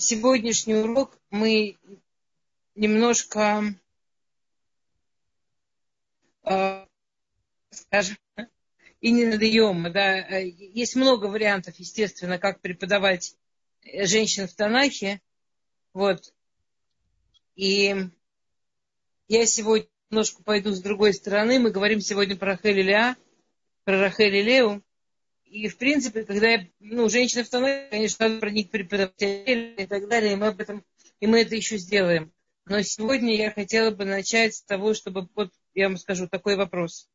сегодняшний урок мы немножко, э, скажем, и не надаем. Да? Есть много вариантов, естественно, как преподавать женщин в Танахе. Вот. И я сегодня немножко пойду с другой стороны. Мы говорим сегодня про Рахель Леа, про Рахель Леу. И, в принципе, когда я, ну, женщина в конечно, надо про них преподавать и так далее, и мы об этом, и мы это еще сделаем. Но сегодня я хотела бы начать с того, чтобы, вот я вам скажу такой вопрос.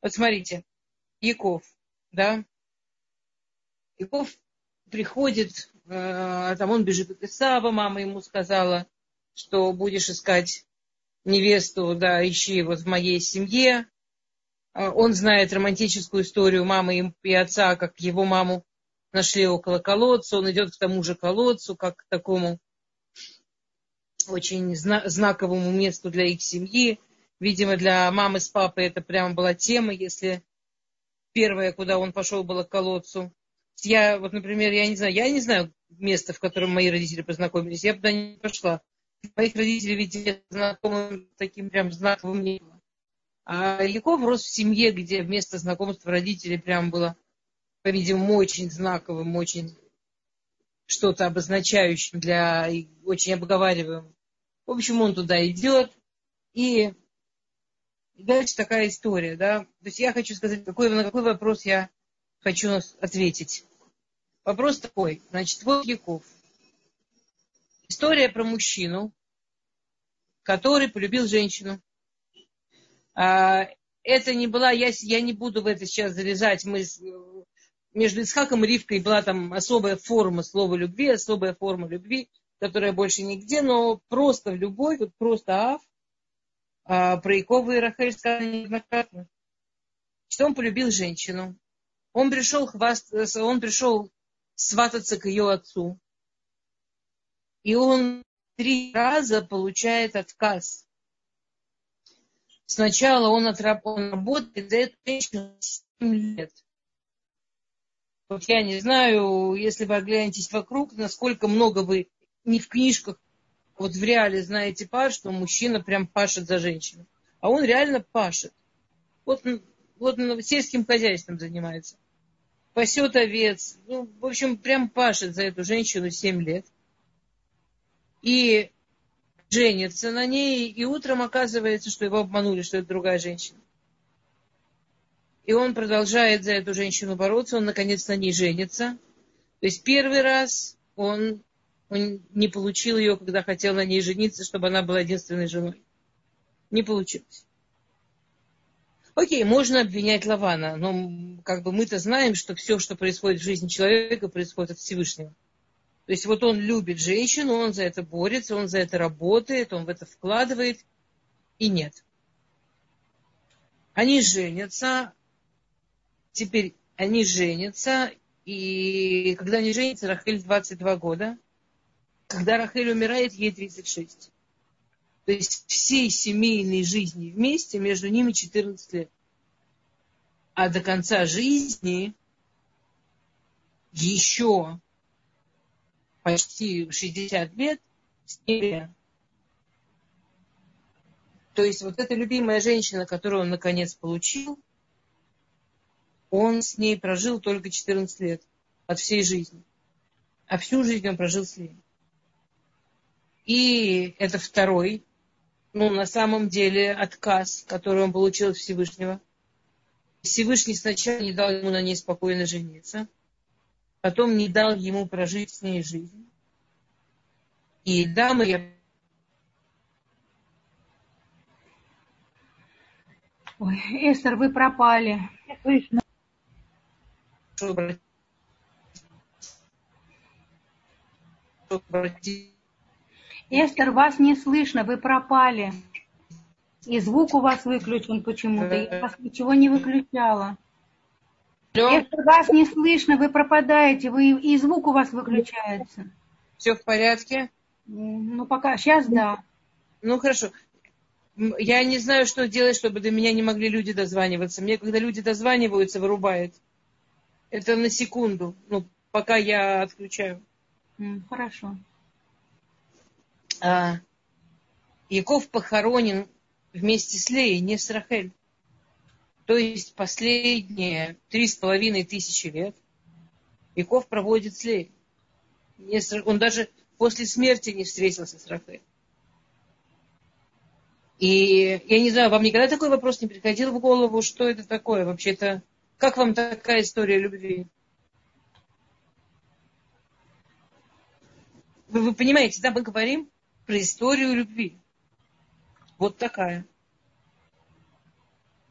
Вот смотрите, Яков, да, Яков приходит, э, там он бежит от Исава, мама ему сказала, что будешь искать невесту, да, ищи вот в моей семье. Э, он знает романтическую историю мамы и отца, как его маму нашли около колодца. Он идет к тому же колодцу, как к такому очень знаковому месту для их семьи. Видимо, для мамы с папой это прямо была тема, если первое, куда он пошел, было к колодцу. Я, вот, например, я не знаю, я не знаю места, в котором мои родители познакомились. Я бы туда не пошла. Моих родителей, видите, знакомым таким прям знаковым не было. А Яков рос в семье, где место знакомства родителей прям было, по-видимому, очень знаковым, очень что-то обозначающим для, очень обговариваемым. В общем, он туда идет, и дальше такая история, да. То есть я хочу сказать, какой, на какой вопрос я хочу ответить. Вопрос такой, значит, вот Яков. История про мужчину, который полюбил женщину. А, это не была, я, я не буду в это сейчас залезать. Мы между Исхаком и Ривкой была там особая форма слова любви, особая форма любви, которая больше нигде, но просто в любовь, вот просто Ав, а, про Якова и Рахель сказано неоднократно, что он полюбил женщину. Он пришел, хваст... он пришел свататься к ее отцу. И он три раза получает отказ. Сначала он, отраб... он работает за эту женщину 7 лет. Вот я не знаю, если вы оглянетесь вокруг, насколько много вы не в книжках вот в реале знаете пар, что мужчина прям пашет за женщину. А он реально пашет. Вот, вот сельским хозяйством занимается. Пасет овец. Ну, в общем, прям пашет за эту женщину 7 лет. И женится на ней, и утром оказывается, что его обманули, что это другая женщина. И он продолжает за эту женщину бороться, он наконец на ней женится. То есть первый раз он он не получил ее, когда хотел на ней жениться, чтобы она была единственной женой. Не получилось. Окей, можно обвинять Лавана, но как бы мы-то знаем, что все, что происходит в жизни человека, происходит от Всевышнего. То есть вот он любит женщину, он за это борется, он за это работает, он в это вкладывает, и нет. Они женятся, теперь они женятся, и когда они женятся, Рахель 22 года – когда Рахель умирает, ей 36. То есть всей семейной жизни вместе между ними 14 лет. А до конца жизни еще почти 60 лет с ними. То есть вот эта любимая женщина, которую он наконец получил, он с ней прожил только 14 лет от всей жизни. А всю жизнь он прожил с ней. И это второй, ну, на самом деле, отказ, который он получил от Всевышнего. Всевышний сначала не дал ему на ней спокойно жениться, потом не дал ему прожить с ней жизнь. И дамы, я Ой, Эстер, вы пропали. Слышно. Эстер, вас не слышно, вы пропали. И звук у вас выключен почему-то. Я вас ничего не выключала. Алло? Эстер, вас не слышно, вы пропадаете, вы, и звук у вас выключается. Все в порядке? Ну, пока, сейчас да. Ну, хорошо. Я не знаю, что делать, чтобы до меня не могли люди дозваниваться. Мне, когда люди дозваниваются, вырубает. Это на секунду, ну, пока я отключаю. Хорошо. А, Яков похоронен вместе с Леей, не с Рахель. То есть последние три с половиной тысячи лет Яков проводит с Леей. Он даже после смерти не встретился с Рахель. И я не знаю, вам никогда такой вопрос не приходил в голову, что это такое вообще-то? Как вам такая история любви? Вы, вы понимаете, да, мы говорим про историю любви. Вот такая.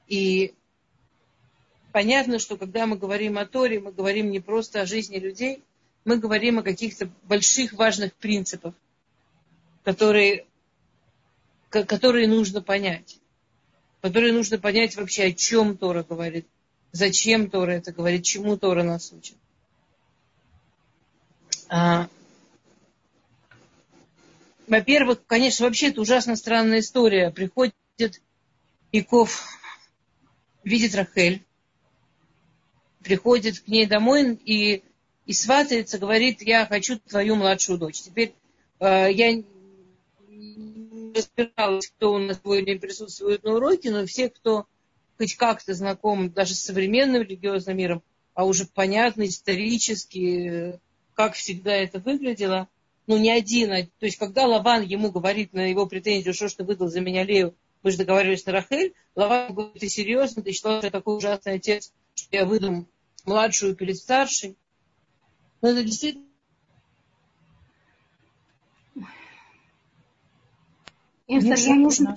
И понятно, что когда мы говорим о Торе, мы говорим не просто о жизни людей, мы говорим о каких-то больших важных принципах, которые, которые нужно понять. Которые нужно понять вообще, о чем Тора говорит, зачем Тора это говорит, чему Тора нас учит. А, во-первых, конечно, вообще это ужасно странная история. Приходит Яков, видит Рахель, приходит к ней домой и, и сватается, говорит, я хочу твою младшую дочь. Теперь э, я не разбиралась, кто у нас сегодня присутствует на уроке, но все, кто хоть как-то знаком даже с современным религиозным миром, а уже понятно исторически, как всегда это выглядело – ну, не один. А, то есть, когда Лаван ему говорит на его претензию, что ты выдал за меня Лею, мы же договаривались на Рахель, Лаван говорит, ты серьезно, ты считал, что я такой ужасный отец, что я выдам младшую перед старшей? Ну, это действительно Эстер, я не знаю.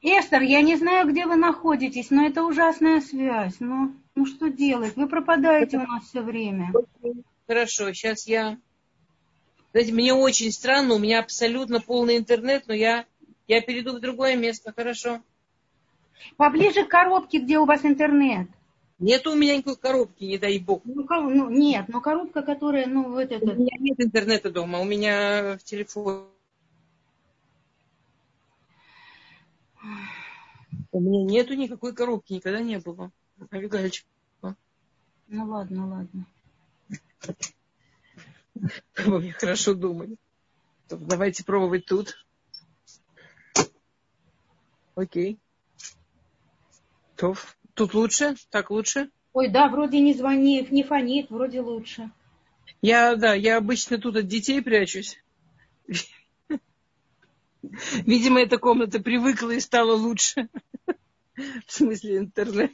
Эстер, я не знаю, где вы находитесь, но это ужасная связь. Ну, ну что делать? Вы пропадаете у нас все время. Хорошо, сейчас я знаете, мне очень странно, у меня абсолютно полный интернет, но я, я перейду в другое место, хорошо? Поближе к коробке, где у вас интернет. Нет у меня никакой коробки, не дай бог. Ну, ну нет, но коробка, которая, ну, вот это... У меня нет интернета дома, у меня в телефоне. У меня нету никакой коробки, никогда не было. Авигальчик. Ну ладно, ладно. Вы хорошо думали. Давайте пробовать тут. Окей. То, тут лучше? Так лучше? Ой, да, вроде не звонит, не фонит, вроде лучше. Я, да, я обычно тут от детей прячусь. Видимо, эта комната привыкла и стала лучше. В смысле интернет.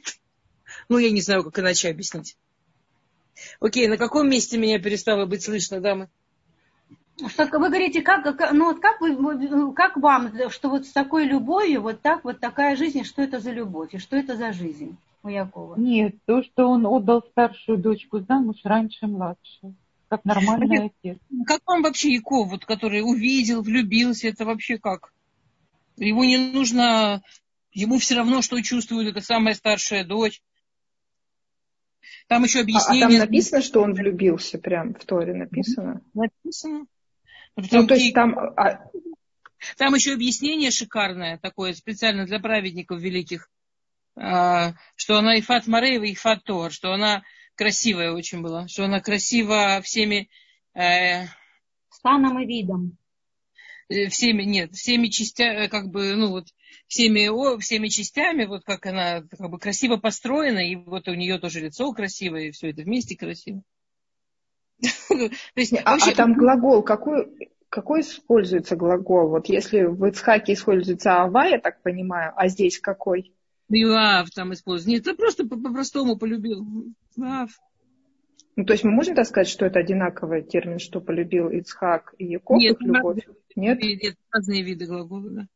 Ну, я не знаю, как иначе объяснить. Окей, на каком месте меня перестало быть слышно, дамы? Что вы говорите, как, ну вот как, вы, как вам, что вот с такой любовью, вот так, вот такая жизнь, что это за любовь и что это за жизнь у Якова? Нет, то, что он отдал старшую дочку замуж раньше младшей, как нормальный отец. Как вам вообще Яков, вот, который увидел, влюбился, это вообще как? Ему не нужно, ему все равно, что чувствует эта самая старшая дочь. Там еще объяснение... А, а там написано, что он влюбился, прям в Торе написано? Написано. Ну, то есть там... А... Там еще объяснение шикарное такое, специально для праведников великих, а, что она Ифат Мареева, Ифат Тор, что она красивая очень была, что она красива всеми... Э, Станом и видом. Э, всеми, нет, всеми частями, э, как бы, ну вот, всеми, о, всеми частями, вот как она как бы красиво построена, и вот у нее тоже лицо красивое, и все это вместе красиво. А, а там глагол, какой, какой используется глагол? Вот если в Ицхаке используется ава, я так понимаю, а здесь какой? Юав там используется. Нет, это просто по-простому полюбил. Юав. Ну, то есть мы можем так сказать, что это одинаковый термин, что полюбил Ицхак и Яков, Нет, их любовь? Нет? Нет, разные виды глагола, да.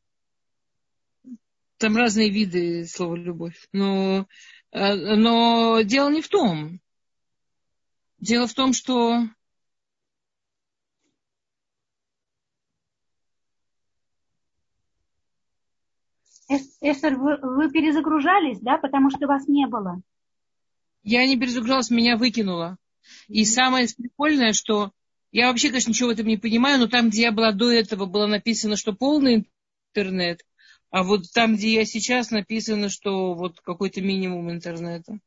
Там разные виды слова любовь. Но, э, но дело не в том. Дело в том, что Эстер, вы, вы перезагружались, да, потому что вас не было? Я не перезагружалась, меня выкинуло. И самое прикольное, что я вообще, конечно, ничего в этом не понимаю, но там, где я была до этого, было написано, что полный интернет, а вот там, где я сейчас, написано, что вот какой-то минимум интернета.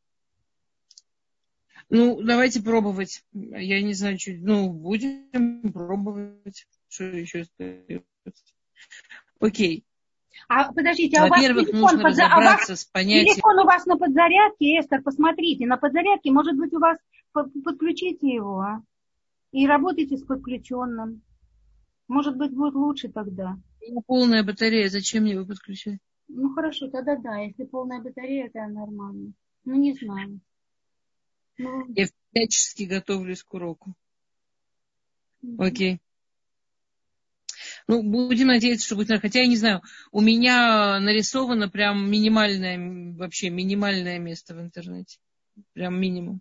Ну, давайте пробовать. Я не знаю, что... Ну, будем пробовать. Что еще остается? Окей. А подождите, а у вас нужно под... а с понятием... Телефон у вас на подзарядке, Эстер, посмотрите, на подзарядке, может быть, у вас... Подключите его, а? И работайте с подключенным. Может быть, будет лучше тогда. Полная батарея, зачем мне его подключать? Ну хорошо, тогда да, если полная батарея, это нормально. Ну не знаю. Я всячески готовлюсь к уроку. Окей. Ну, будем надеяться, что будет. Хотя я не знаю, у меня нарисовано прям минимальное, вообще минимальное место в интернете. Прям минимум.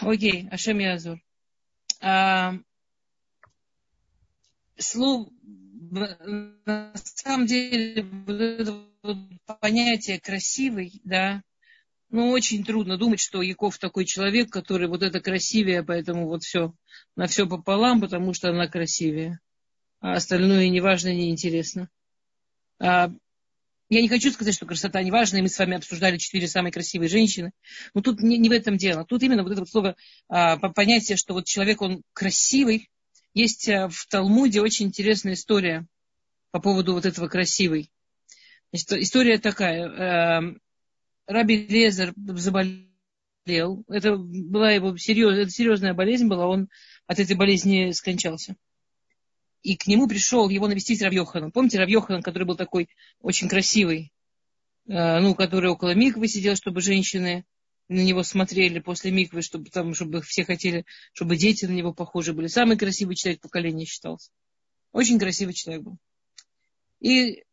Окей, Ашем Язур. А, слово, на самом деле, вот это вот понятие красивый, да, ну, очень трудно думать, что Яков такой человек, который вот это красивее, поэтому вот все, на все пополам, потому что она красивее. А остальное неважно, неинтересно. А, я не хочу сказать, что красота не важна, и мы с вами обсуждали четыре самые красивые женщины. Но тут не, не в этом дело. Тут именно вот это вот слово, а, понятие, что вот человек, он красивый. Есть а, в Талмуде очень интересная история по поводу вот этого красивый. История такая. Раби Лезер заболел. Это была его серьез, это серьезная болезнь была, он от этой болезни скончался. И к нему пришел его навестить Равьохан. Помните Равьохан, который был такой очень красивый, э, ну, который около Миквы сидел, чтобы женщины на него смотрели после Миквы, чтобы, там, чтобы все хотели, чтобы дети на него похожи были. Самый красивый человек поколения считался. Очень красивый человек был. И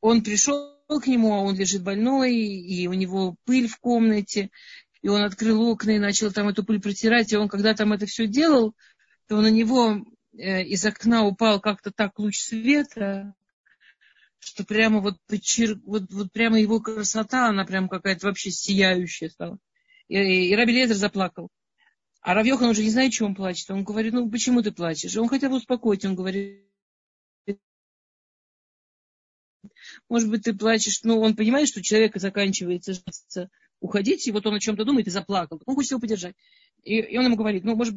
он пришел к нему, а он лежит больной, и у него пыль в комнате, и он открыл окна и начал там эту пыль протирать, и он, когда там это все делал, то на него э, из окна упал как-то так луч света, что прямо вот, вот, вот прямо его красота, она прям какая-то вообще сияющая стала. И, и, Раби Лезер заплакал. А Равьехан уже не знает, чего он плачет. Он говорит, ну почему ты плачешь? Он хотел успокоить, он говорит, может быть, ты плачешь, ну, он понимает, что у заканчивается уходить, и вот он о чем-то думает и заплакал. Он хочет его поддержать. И, и он ему говорит, ну, может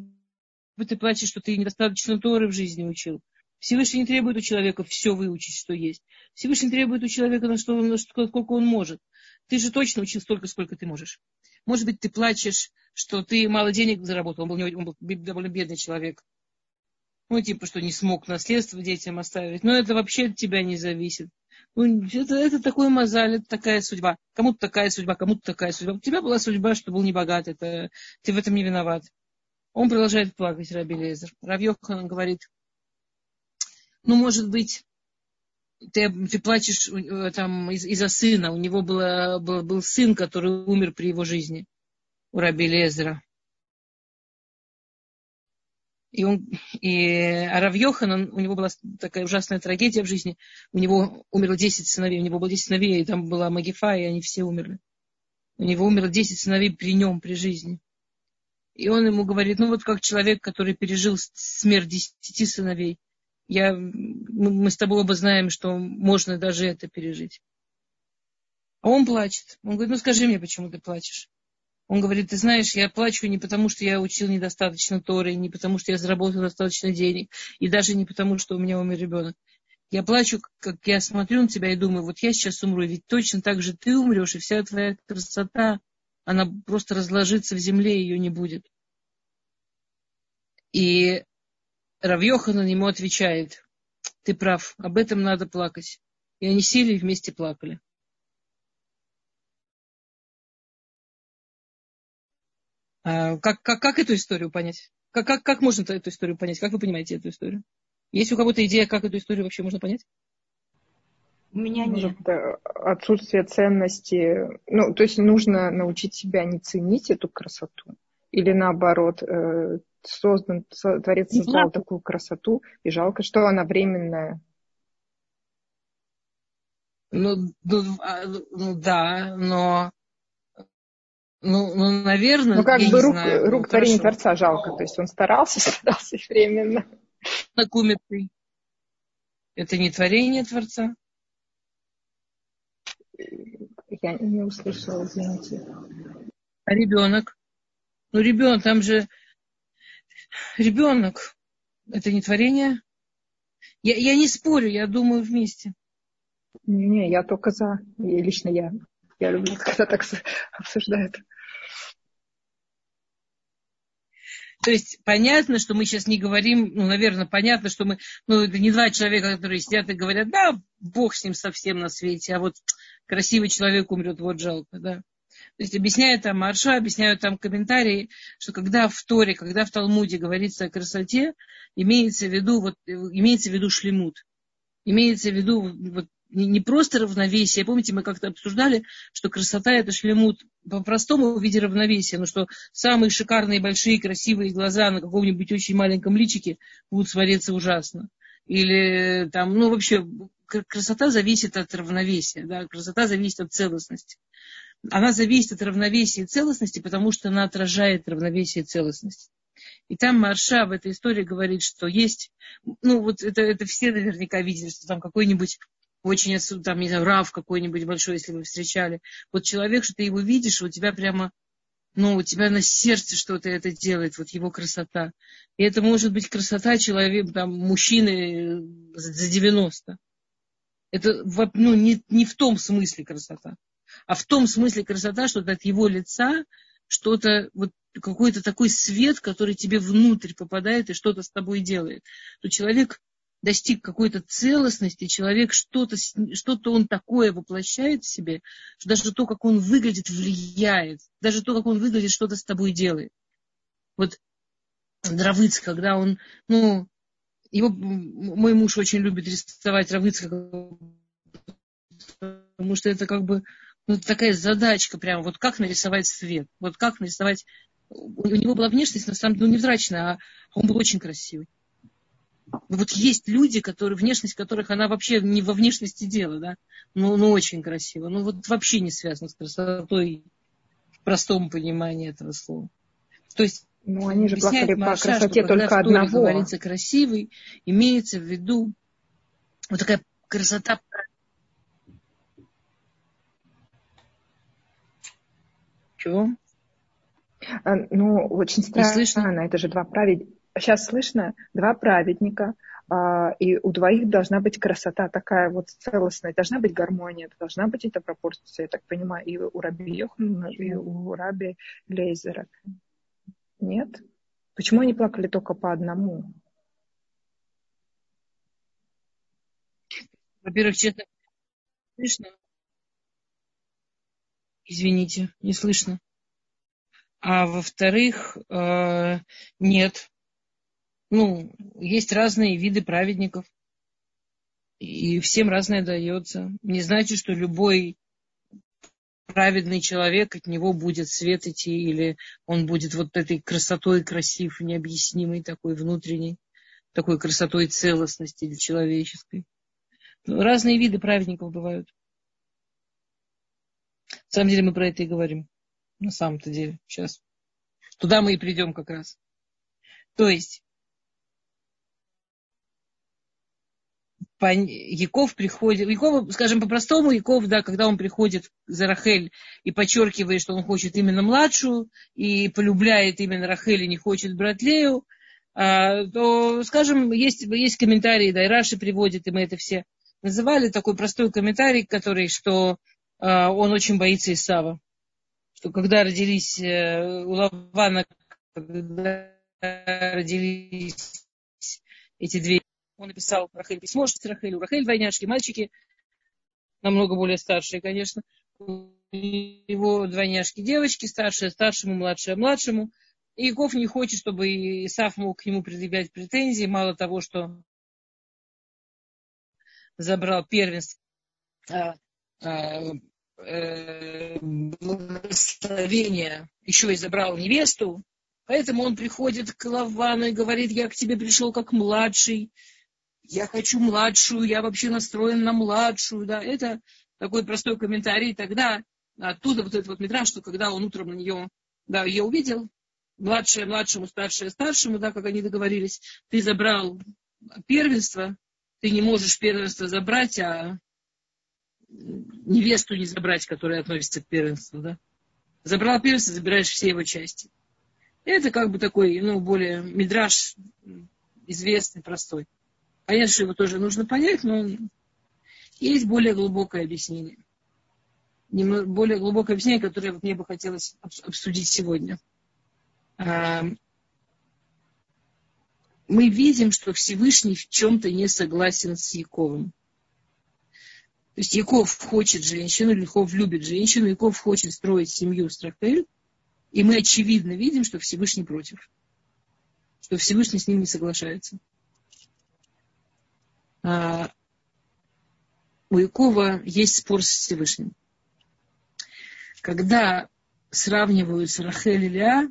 быть, ты плачешь, что ты недостаточно Торы в жизни учил. Всевышний не требует у человека все выучить, что есть. Всевышний требует у человека, на что, на что, сколько он может. Ты же точно учил столько, сколько ты можешь. Может быть, ты плачешь, что ты мало денег заработал. Он был, он был довольно бедный человек. Ну, типа, что не смог наследство детям оставить. Но это вообще от тебя не зависит. Ну, это, это такой мозаль, это такая судьба. Кому-то такая судьба, кому-то такая судьба. У тебя была судьба, что был небогат, это, ты в этом не виноват. Он продолжает плакать, Раби Лезер. Равьехан говорит, ну, может быть, ты, ты плачешь э, там из- из-за сына. У него было, был, был сын, который умер при его жизни, у Раби Лезера. И, он, и Арав Йохан, у него была такая ужасная трагедия в жизни. У него умерло 10 сыновей. У него было 10 сыновей, и там была Магифа, и они все умерли. У него умерло 10 сыновей при нем, при жизни. И он ему говорит, ну вот как человек, который пережил смерть 10 сыновей, я, мы с тобой оба знаем, что можно даже это пережить. А он плачет. Он говорит, ну скажи мне, почему ты плачешь. Он говорит, ты знаешь, я плачу не потому, что я учил недостаточно Торы, не потому, что я заработал достаточно денег, и даже не потому, что у меня умер ребенок. Я плачу, как я смотрю на тебя и думаю, вот я сейчас умру, ведь точно так же ты умрешь, и вся твоя красота, она просто разложится в земле, ее не будет. И Равьоханан ему отвечает, ты прав, об этом надо плакать. И они сели и вместе плакали. Как, как, как эту историю понять? Как, как, как можно эту историю понять? Как вы понимаете эту историю? Есть у кого-то идея, как эту историю вообще можно понять? У меня нет. Отсутствие ценности. Ну, то есть нужно научить себя не ценить эту красоту. Или наоборот, э, создан, Творец создал такую красоту, и жалко, что она временная. Ну, ну, а, ну да, но ну, ну, наверное, ну, как бы рук, знаю, рук творения Творца жалко. То есть он старался, старался временно. Знакомиться. Это не творение Творца? Я не услышала, извините. А ребенок? Ну, ребенок, там же ребенок. Это не творение? Я, я не спорю, я думаю вместе. Не, я только за. И лично я. Я люблю, когда так обсуждают. То есть понятно, что мы сейчас не говорим, ну, наверное, понятно, что мы, ну, это не два человека, которые сидят и говорят, да, бог с ним совсем на свете, а вот красивый человек умрет, вот жалко, да. То есть объясняют там Марша, объясняют там комментарии, что когда в Торе, когда в Талмуде говорится о красоте, имеется в виду, вот, имеется в виду шлемут. Имеется в виду вот, не просто равновесие. Помните, мы как-то обсуждали, что красота это шлемут по-простому в виде равновесия, но что самые шикарные, большие, красивые глаза на каком-нибудь очень маленьком личике будут смотреться ужасно. Или там, ну вообще, красота зависит от равновесия, да, красота зависит от целостности. Она зависит от равновесия и целостности, потому что она отражает равновесие и целостность. И там Марша в этой истории говорит, что есть, ну вот это, это все наверняка видели, что там какой-нибудь очень, там, не знаю, рав какой-нибудь большой, если вы встречали. Вот человек, что ты его видишь, у тебя прямо, ну, у тебя на сердце что-то это делает, вот его красота. И это может быть красота человека, там, мужчины за 90. Это, ну, не, не в том смысле красота, а в том смысле красота, что от его лица что-то, вот какой-то такой свет, который тебе внутрь попадает и что-то с тобой делает. То человек достиг какой-то целостности, человек что-то, что-то он такое воплощает в себе, что даже то, как он выглядит, влияет. Даже то, как он выглядит, что-то с тобой делает. Вот Дравыц, когда он, ну, его, мой муж очень любит рисовать Равыцка, потому что это как бы ну, такая задачка прямо, вот как нарисовать свет, вот как нарисовать... У него была внешность, на самом деле, ну, невзрачная, а он был очень красивый. Вот есть люди, которые, внешность которых она вообще не во внешности дела, да, ну, ну очень красиво, ну вот вообще не связано с красотой в простом понимании этого слова. То есть ну, они же плакали по красоте только одного. говорится красивый, имеется в виду вот такая красота. Чего? А, ну, очень странно. Это же два праведника сейчас слышно, два праведника, а, и у двоих должна быть красота такая вот целостная, должна быть гармония, должна быть эта пропорция, я так понимаю, и у Раби Йохана, и у Раби Лейзера. Нет? Почему они плакали только по одному? Во-первых, честно, слышно? Извините, не слышно. А во-вторых, э, нет, ну, есть разные виды праведников. И всем разное дается. Не значит, что любой праведный человек, от него будет свет идти, или он будет вот этой красотой красив, необъяснимой такой внутренней, такой красотой целостности для человеческой. Ну, разные виды праведников бывают. На самом деле мы про это и говорим. На самом-то деле. Сейчас. Туда мы и придем как раз. То есть, Яков приходит, Яков, скажем по-простому, Яков, да, когда он приходит за Рахель и подчеркивает, что он хочет именно младшую и полюбляет именно Рахель и не хочет брать Лею, а, то, скажем, есть, есть комментарии, да, и Раши приводит, и мы это все называли, такой простой комментарий, который, что а, он очень боится Исава. Что когда родились э, у Лавана, когда родились эти две он написал Рахель письмо, что Рахель, у Рахель двойняшки, мальчики, намного более старшие, конечно. У его двойняшки девочки, старшая старшему, младшая младшему. И Яков не хочет, чтобы Исаф мог к нему предъявлять претензии. Мало того, что забрал первенство, а, а, э, еще и забрал невесту, Поэтому он приходит к Лавану и говорит, я к тебе пришел как младший, я хочу младшую, я вообще настроен на младшую, да, это такой простой комментарий. Тогда оттуда вот этот вот метраж, что когда он утром на нее, да, ее увидел, младшая младшему, старшая старшему, да, как они договорились, ты забрал первенство, ты не можешь первенство забрать, а невесту не забрать, которая относится к первенству, да. Забрал перца, забираешь все его части. Это как бы такой, ну, более мидраж известный, простой. Понятно, что его тоже нужно понять, но есть более глубокое объяснение. более глубокое объяснение, которое мне бы хотелось обсудить сегодня. А, мы видим, что Всевышний в чем-то не согласен с Яковом. То есть Яков хочет женщину, Яков любит женщину, Яков хочет строить семью с Рахель, и мы очевидно видим, что Всевышний против. Что Всевышний с ним не соглашается. А, у Якова есть спор с Всевышним. Когда сравниваются Рахель и Леа,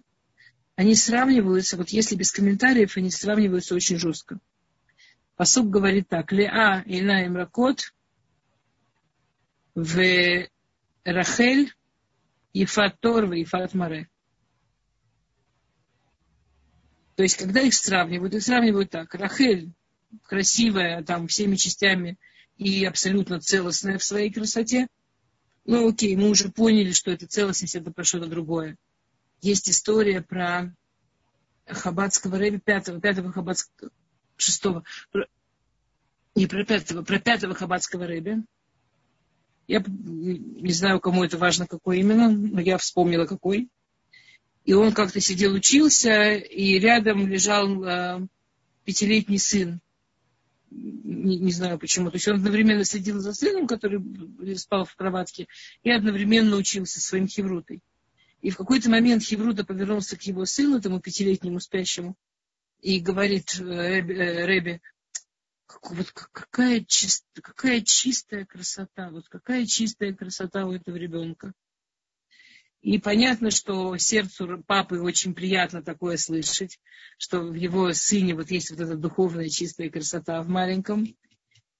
они сравниваются, вот если без комментариев, они сравниваются очень жестко. Посук говорит так, Леа и Наим Ракот, в Рахель Ефат Тор и Ефат Маре. То есть, когда их сравнивают, их сравнивают так. Рахель красивая, там, всеми частями и абсолютно целостная в своей красоте. Ну, окей, мы уже поняли, что это целостность, это про что-то другое. Есть история про Хабадского рэби, пятого, пятого Хабадского, шестого, про, не про пятого, про пятого Хабадского рэби, я не знаю, кому это важно, какой именно, но я вспомнила, какой. И он как-то сидел, учился, и рядом лежал э, пятилетний сын. Не, не знаю почему. То есть он одновременно следил за сыном, который спал в кроватке, и одновременно учился своим хеврутой. И в какой-то момент Хевруда повернулся к его сыну, тому пятилетнему спящему, и говорит э, Ребе, вот какая, чист, какая чистая красота, вот какая чистая красота у этого ребенка. И понятно, что сердцу папы очень приятно такое слышать, что в его сыне вот есть вот эта духовная чистая красота в маленьком.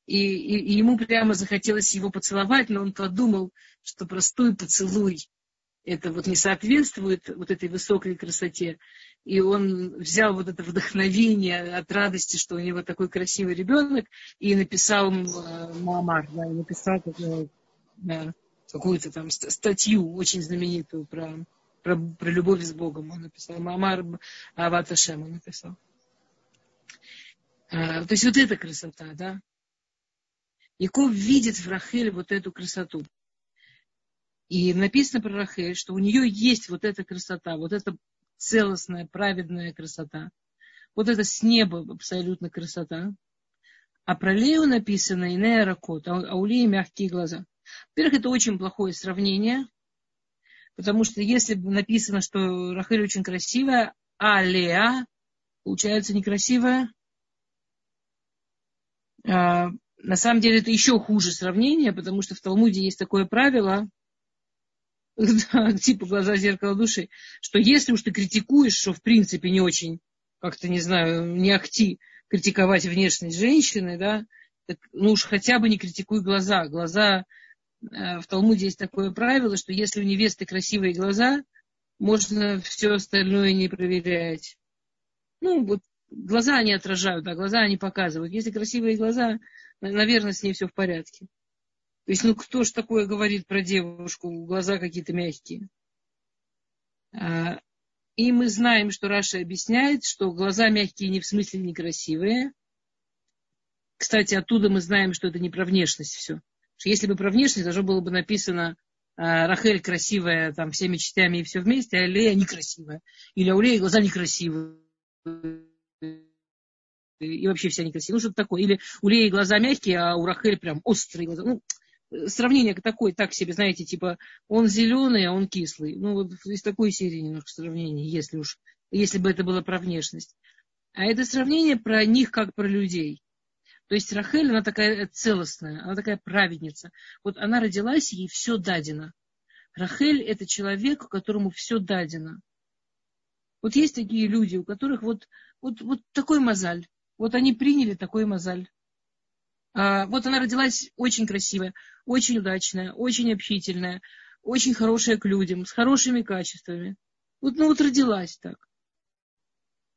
И, и, и ему прямо захотелось его поцеловать, но он подумал, что простой поцелуй это вот не соответствует вот этой высокой красоте. И он взял вот это вдохновение от радости, что у него такой красивый ребенок, и написал э, Муамар, да, и написал да, какую-то там статью очень знаменитую про, про, про любовь с Богом. Он написал Муамар Авата Шем, он написал. А, то есть вот эта красота, да. Яков видит в Рахеле вот эту красоту. И написано про Рахель, что у нее есть вот эта красота, вот эта целостная, праведная красота. Вот это с неба абсолютно красота. А про Лею написано Инея Ракот, а у Леи мягкие глаза. Во-первых, это очень плохое сравнение, потому что если бы написано, что Рахель очень красивая, а Леа получается некрасивая, а, на самом деле это еще хуже сравнение, потому что в Талмуде есть такое правило – типа глаза зеркала души, что если уж ты критикуешь, что в принципе не очень, как-то, не знаю, не ахти критиковать внешность женщины, да, так, ну уж хотя бы не критикуй глаза. Глаза, в Талмуде есть такое правило, что если у невесты красивые глаза, можно все остальное не проверять. Ну, вот глаза они отражают, а глаза они показывают. Если красивые глаза, наверное, с ней все в порядке. То есть, ну кто ж такое говорит про девушку, глаза какие-то мягкие. А, и мы знаем, что Раша объясняет, что глаза мягкие не в смысле некрасивые. Кстати, оттуда мы знаем, что это не про внешность все. Что если бы про внешность, должно было бы написано а, Рахель красивая там всеми частями и все вместе, а Лея некрасивая. Или у Леи глаза некрасивые. И вообще вся некрасивая. Ну, что-то такое. Или у Леи глаза мягкие, а у Рахель прям острые глаза. Ну, сравнение такое, так себе, знаете, типа, он зеленый, а он кислый. Ну, вот из такой серии немножко сравнение, если уж, если бы это было про внешность. А это сравнение про них, как про людей. То есть Рахель, она такая целостная, она такая праведница. Вот она родилась, ей все дадено. Рахель – это человек, которому все дадено. Вот есть такие люди, у которых вот, вот, вот такой мозаль. Вот они приняли такой мозаль. А, вот она родилась очень красивая, очень удачная, очень общительная, очень хорошая к людям, с хорошими качествами. Вот, ну вот родилась так.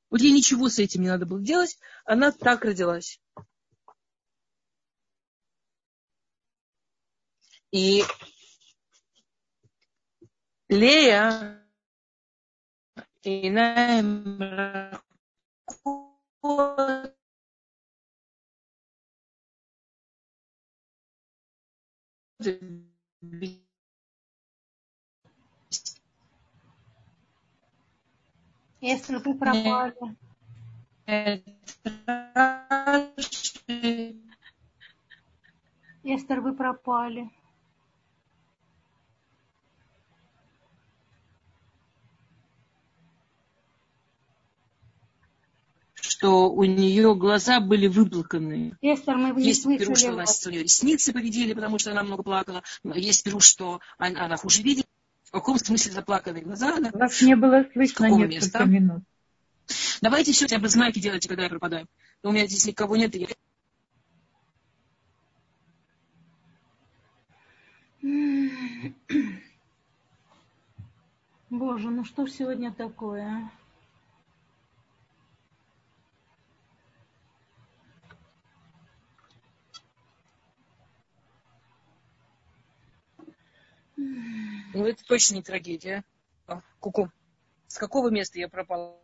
Вот ей ничего с этим не надо было делать, она так родилась. e Leia e né, esse não foi para fora. É. É, esse não foi para a что у нее глаза были выплаканы. Эстер, мы не Есть пируш, что у нас у нее ресницы повредили, потому что она много плакала. Есть пируш, что она, она хуже видит. В каком смысле заплаканные глаза? Она... Вас не было слышно несколько места? минут. Давайте все хотя бы знаки делайте, когда я пропадаю. У меня здесь никого нет, и я Боже, ну что ж сегодня такое? Ну, это точно не трагедия. А, Куку. С какого места я пропала?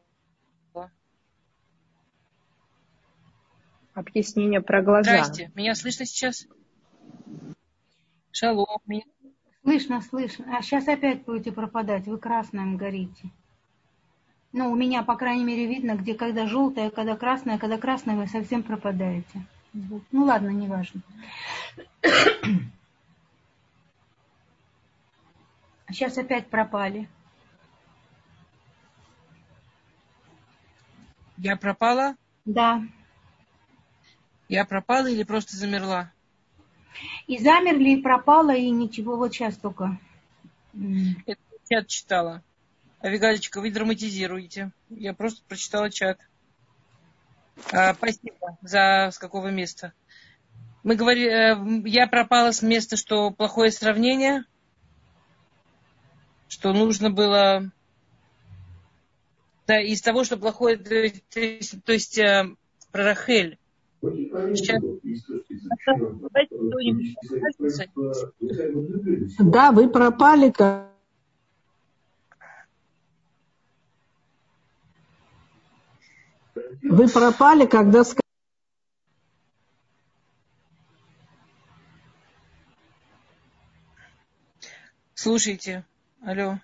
Объяснение про глаза. Здрасте. Меня слышно сейчас? Шалом. Меня... Слышно, слышно. А сейчас опять будете пропадать. Вы красным горите. Ну, у меня, по крайней мере, видно, где когда желтое, когда красное, когда красное вы совсем пропадаете. Ну ладно, неважно. Сейчас опять пропали. Я пропала? Да. Я пропала или просто замерла? И замерли, и пропала, и ничего, вот сейчас только. Это чат читала. Авигалечка, вы драматизируете. Я просто прочитала чат. А, спасибо за с какого места. Мы говорили, э, я пропала с места, что плохое сравнение – что нужно было да, из того, что плохое, то есть, то есть э, про Рахель. Сейчас... Да, вы пропали как Вы пропали, когда Слушайте, Алло.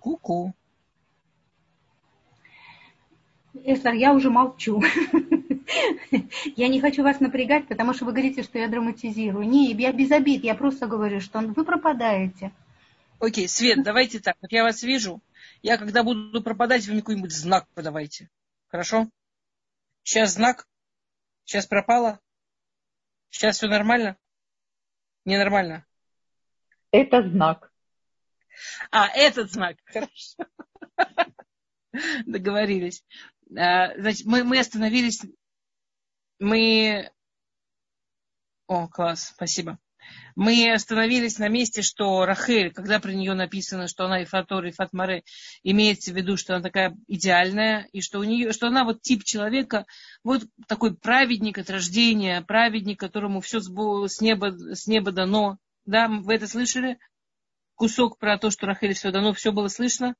Ку-ку. Эстер, я уже молчу. Я не хочу вас напрягать, потому что вы говорите, что я драматизирую. Не, я без обид, я просто говорю, что вы пропадаете. Окей, Свет, давайте так. Вот я вас вижу. Я когда буду пропадать, вы мне какой-нибудь знак подавайте. Хорошо? Сейчас знак. Сейчас пропало. Сейчас все нормально? Ненормально. Это знак. А, этот знак. Хорошо. Договорились. А, значит, мы, мы остановились. Мы... О, класс, спасибо. Мы остановились на месте, что Рахель, когда про нее написано, что она и Фатор, и Фатмаре, имеется в виду, что она такая идеальная, и что, у нее, что она вот тип человека, вот такой праведник от рождения, праведник, которому все с неба, с неба дано. Да, вы это слышали? Кусок про то, что Рахель все дано, все было слышно?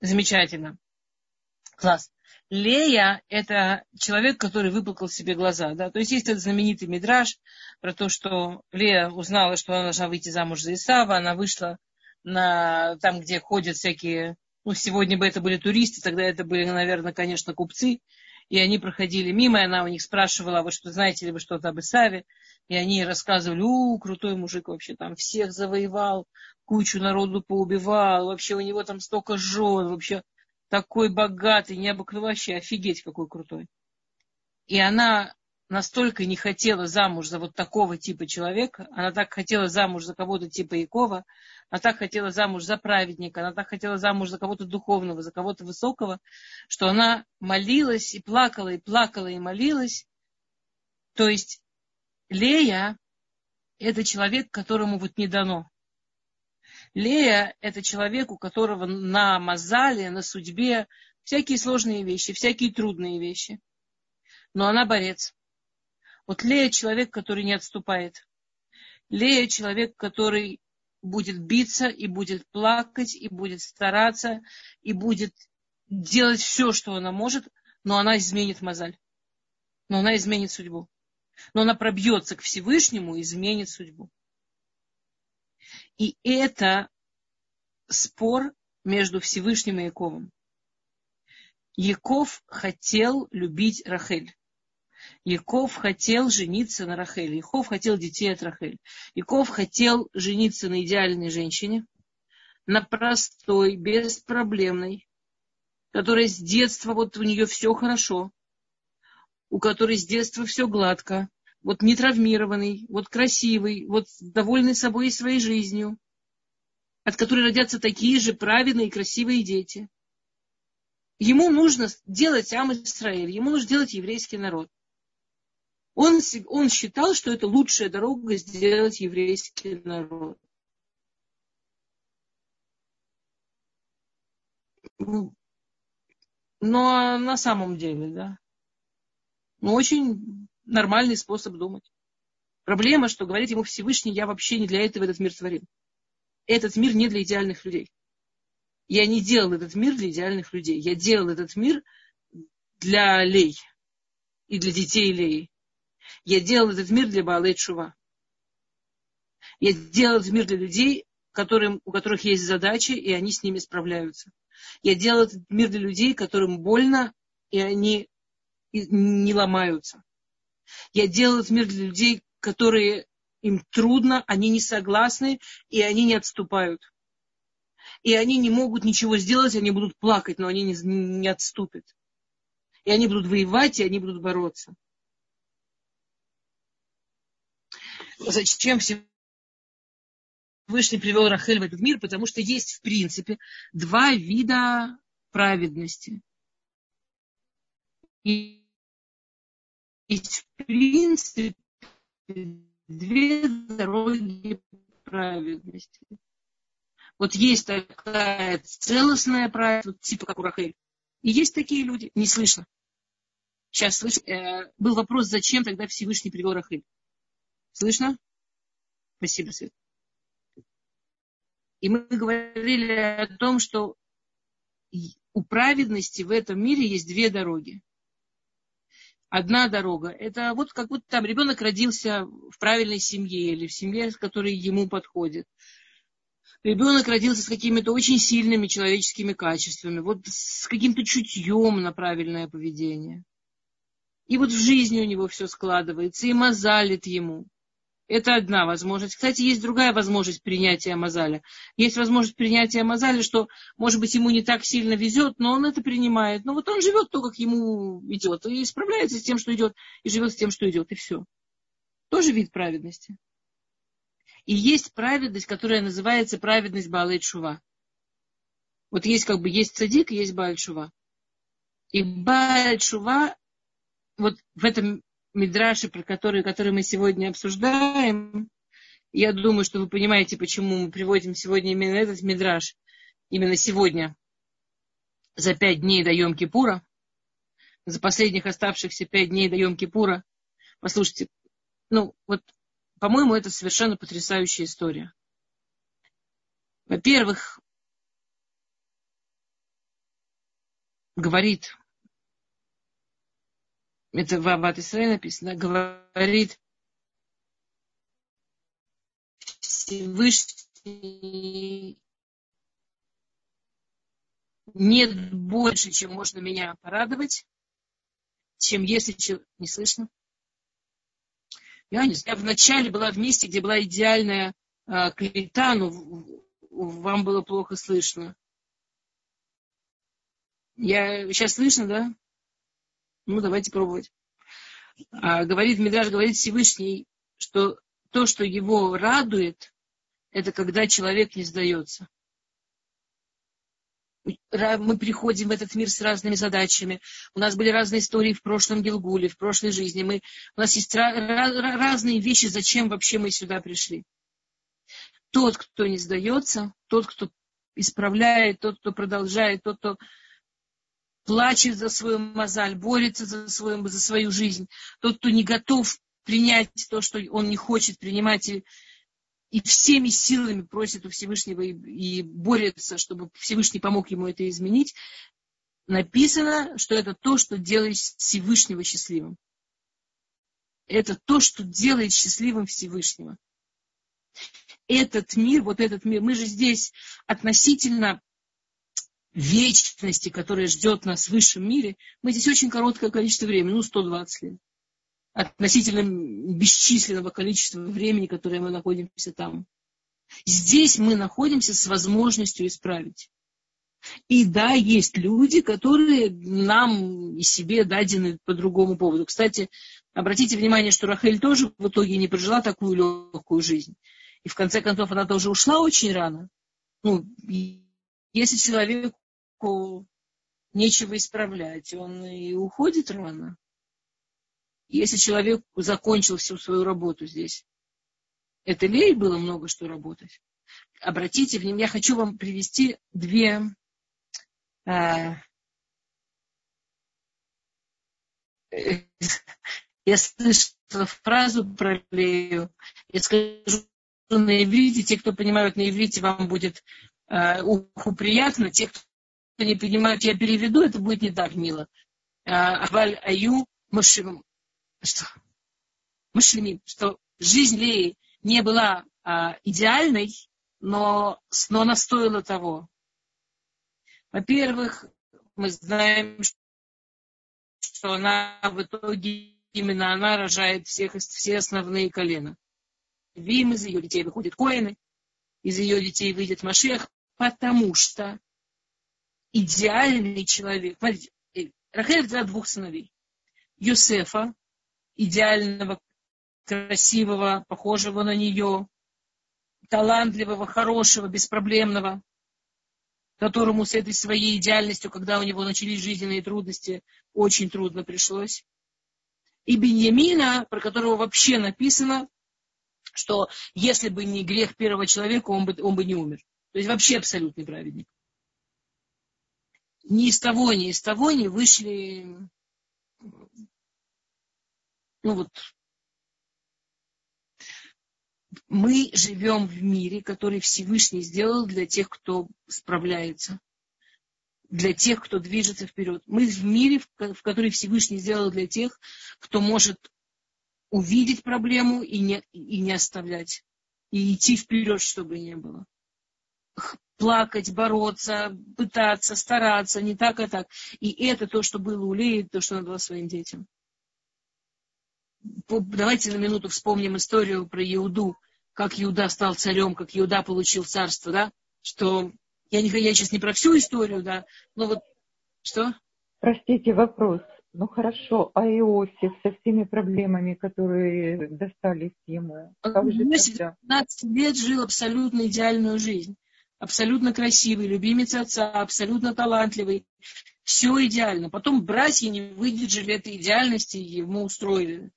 Замечательно. Класс. Лея – это человек, который выплакал себе глаза. Да? То есть есть этот знаменитый мидраж про то, что Лея узнала, что она должна выйти замуж за Исава, она вышла на, там, где ходят всякие, ну, сегодня бы это были туристы, тогда это были, наверное, конечно, купцы, и они проходили мимо, и она у них спрашивала, «А вы что, знаете ли вы что-то об Исаве? И они рассказывали, у, крутой мужик вообще там всех завоевал, кучу народу поубивал, вообще у него там столько жен, вообще такой богатый, необыкновенный, офигеть какой крутой. И она настолько не хотела замуж за вот такого типа человека, она так хотела замуж за кого-то типа Якова, она так хотела замуж за праведника, она так хотела замуж за кого-то духовного, за кого-то высокого, что она молилась и плакала, и плакала, и молилась. То есть Лея – это человек, которому вот не дано. Лея – это человек, у которого на мазале, на судьбе всякие сложные вещи, всякие трудные вещи. Но она борец. Вот Лея – человек, который не отступает. Лея – человек, который будет биться, и будет плакать, и будет стараться, и будет делать все, что она может, но она изменит мозаль. Но она изменит судьбу. Но она пробьется к Всевышнему и изменит судьбу. И это спор между Всевышним и Яковом. Яков хотел любить Рахель. Яков хотел жениться на Рахель. Яков хотел детей от Рахель. Яков хотел жениться на идеальной женщине, на простой, беспроблемной, которая с детства, вот у нее все хорошо, у которой с детства все гладко, вот не травмированный, вот красивый, вот довольный собой и своей жизнью, от которой родятся такие же праведные и красивые дети. Ему нужно делать Ам Исраиль, ему нужно делать еврейский народ. Он, он считал, что это лучшая дорога сделать еврейский народ. Но на самом деле, да. Ну, очень нормальный способ думать. Проблема, что говорит ему Всевышний, я вообще не для этого этот мир творил. Этот мир не для идеальных людей. Я не делал этот мир для идеальных людей. Я делал этот мир для лей и для детей лей. Я делал этот мир для Баалей Шува. Я делал этот мир для людей, которым, у которых есть задачи, и они с ними справляются. Я делал этот мир для людей, которым больно, и они не ломаются. Я делал этот мир для людей, которые им трудно, они не согласны, и они не отступают. И они не могут ничего сделать, они будут плакать, но они не, не отступят. И они будут воевать, и они будут бороться. Зачем Всевышний привел Рахель в этот мир? Потому что есть, в принципе, два вида праведности. И есть, в принципе, две дороги праведности. Вот есть такая целостная праведность, типа как у Рахель. И есть такие люди, не слышно. Сейчас слышу. Э, был вопрос, зачем тогда Всевышний привел Рахель. Слышно? Спасибо, Свет. И мы говорили о том, что у праведности в этом мире есть две дороги. Одна дорога – это вот как будто там ребенок родился в правильной семье или в семье, которая ему подходит. Ребенок родился с какими-то очень сильными человеческими качествами, вот с каким-то чутьем на правильное поведение. И вот в жизни у него все складывается, и мозалит ему – это одна возможность. Кстати, есть другая возможность принятия Мазаля. Есть возможность принятия Мазаля, что, может быть, ему не так сильно везет, но он это принимает. Но вот он живет то, как ему идет, и справляется с тем, что идет, и живет с тем, что идет, и все. Тоже вид праведности. И есть праведность, которая называется праведность Баалей Шува. Вот есть как бы есть цадик, есть Бааль Шува. И Бааль Шува, вот в этом мидраши, про которые, которые мы сегодня обсуждаем, я думаю, что вы понимаете, почему мы приводим сегодня именно этот мидраш, именно сегодня, за пять дней до Йом-Кипура, за последних оставшихся пять дней до Йом-Кипура. Послушайте, ну вот, по-моему, это совершенно потрясающая история. Во-первых, говорит это в Аббат написано, говорит Всевышний нет больше, чем можно меня порадовать, чем если не слышно. Я не знаю, я вначале была в месте, где была идеальная э, клета, но вам было плохо слышно. Я сейчас слышно, да? Ну, давайте пробовать. А, говорит Мидраш, говорит Всевышний, что то, что его радует, это когда человек не сдается. Мы приходим в этот мир с разными задачами. У нас были разные истории в прошлом Гилгуле, в прошлой жизни. Мы, у нас есть разные вещи, зачем вообще мы сюда пришли. Тот, кто не сдается, тот, кто исправляет, тот, кто продолжает, тот, кто плачет за свою мозаль, борется за свою, за свою жизнь. Тот, кто не готов принять то, что он не хочет принимать, и и всеми силами просит у Всевышнего и, и борется, чтобы Всевышний помог ему это изменить, написано, что это то, что делает Всевышнего счастливым. Это то, что делает счастливым Всевышнего. Этот мир, вот этот мир, мы же здесь относительно вечности, которая ждет нас в высшем мире, мы здесь очень короткое количество времени, ну, 120 лет. Относительно бесчисленного количества времени, которое мы находимся там. Здесь мы находимся с возможностью исправить. И да, есть люди, которые нам и себе дадены по другому поводу. Кстати, обратите внимание, что Рахель тоже в итоге не прожила такую легкую жизнь. И в конце концов она тоже ушла очень рано. Ну, если человеку нечего исправлять, он и уходит рано. Если человек закончил всю свою работу здесь, это лей было много что работать. Обратите внимание, я хочу вам привести две а, я слышала фразу про Лею. Я скажу на иврите. Те, кто понимают на иврите, вам будет э, уху приятно. Те, кто не понимают, я переведу, это будет не так мило. А, Аваль Аю Мушим. Что? Жизнь Леи не была а, идеальной, но, но она стоила того. Во-первых, мы знаем, что она в итоге, именно она рожает всех, все основные колена. Вим из ее детей выходит коины, из ее детей выйдет Машех, потому что идеальный человек, смотрите, э, Рахель взяла двух сыновей. Юсефа, идеального, красивого, похожего на нее, талантливого, хорошего, беспроблемного которому с этой своей идеальностью, когда у него начались жизненные трудности, очень трудно пришлось. И Беньямина, про которого вообще написано, что если бы не грех первого человека, он бы, он бы не умер. То есть вообще абсолютный праведник. Ни из того, ни из того не вышли ну вот, мы живем в мире, который Всевышний сделал для тех, кто справляется, для тех, кто движется вперед. Мы в мире, в который Всевышний сделал для тех, кто может увидеть проблему и не, и не оставлять, и идти вперед, чтобы не было. Плакать, бороться, пытаться, стараться, не так, а так. И это то, что было у Леи, то, что она дала своим детям давайте на минуту вспомним историю про Иуду, как Иуда стал царем, как Иуда получил царство, да, что я, не, я сейчас не про всю историю, да, но вот что? Простите, вопрос. Ну хорошо, а Иосиф со всеми проблемами, которые достались ему? Как Иосиф 15 лет жил абсолютно идеальную жизнь. Абсолютно красивый, любимец отца, абсолютно талантливый. Все идеально. Потом братья не выдержали этой идеальности ему устроили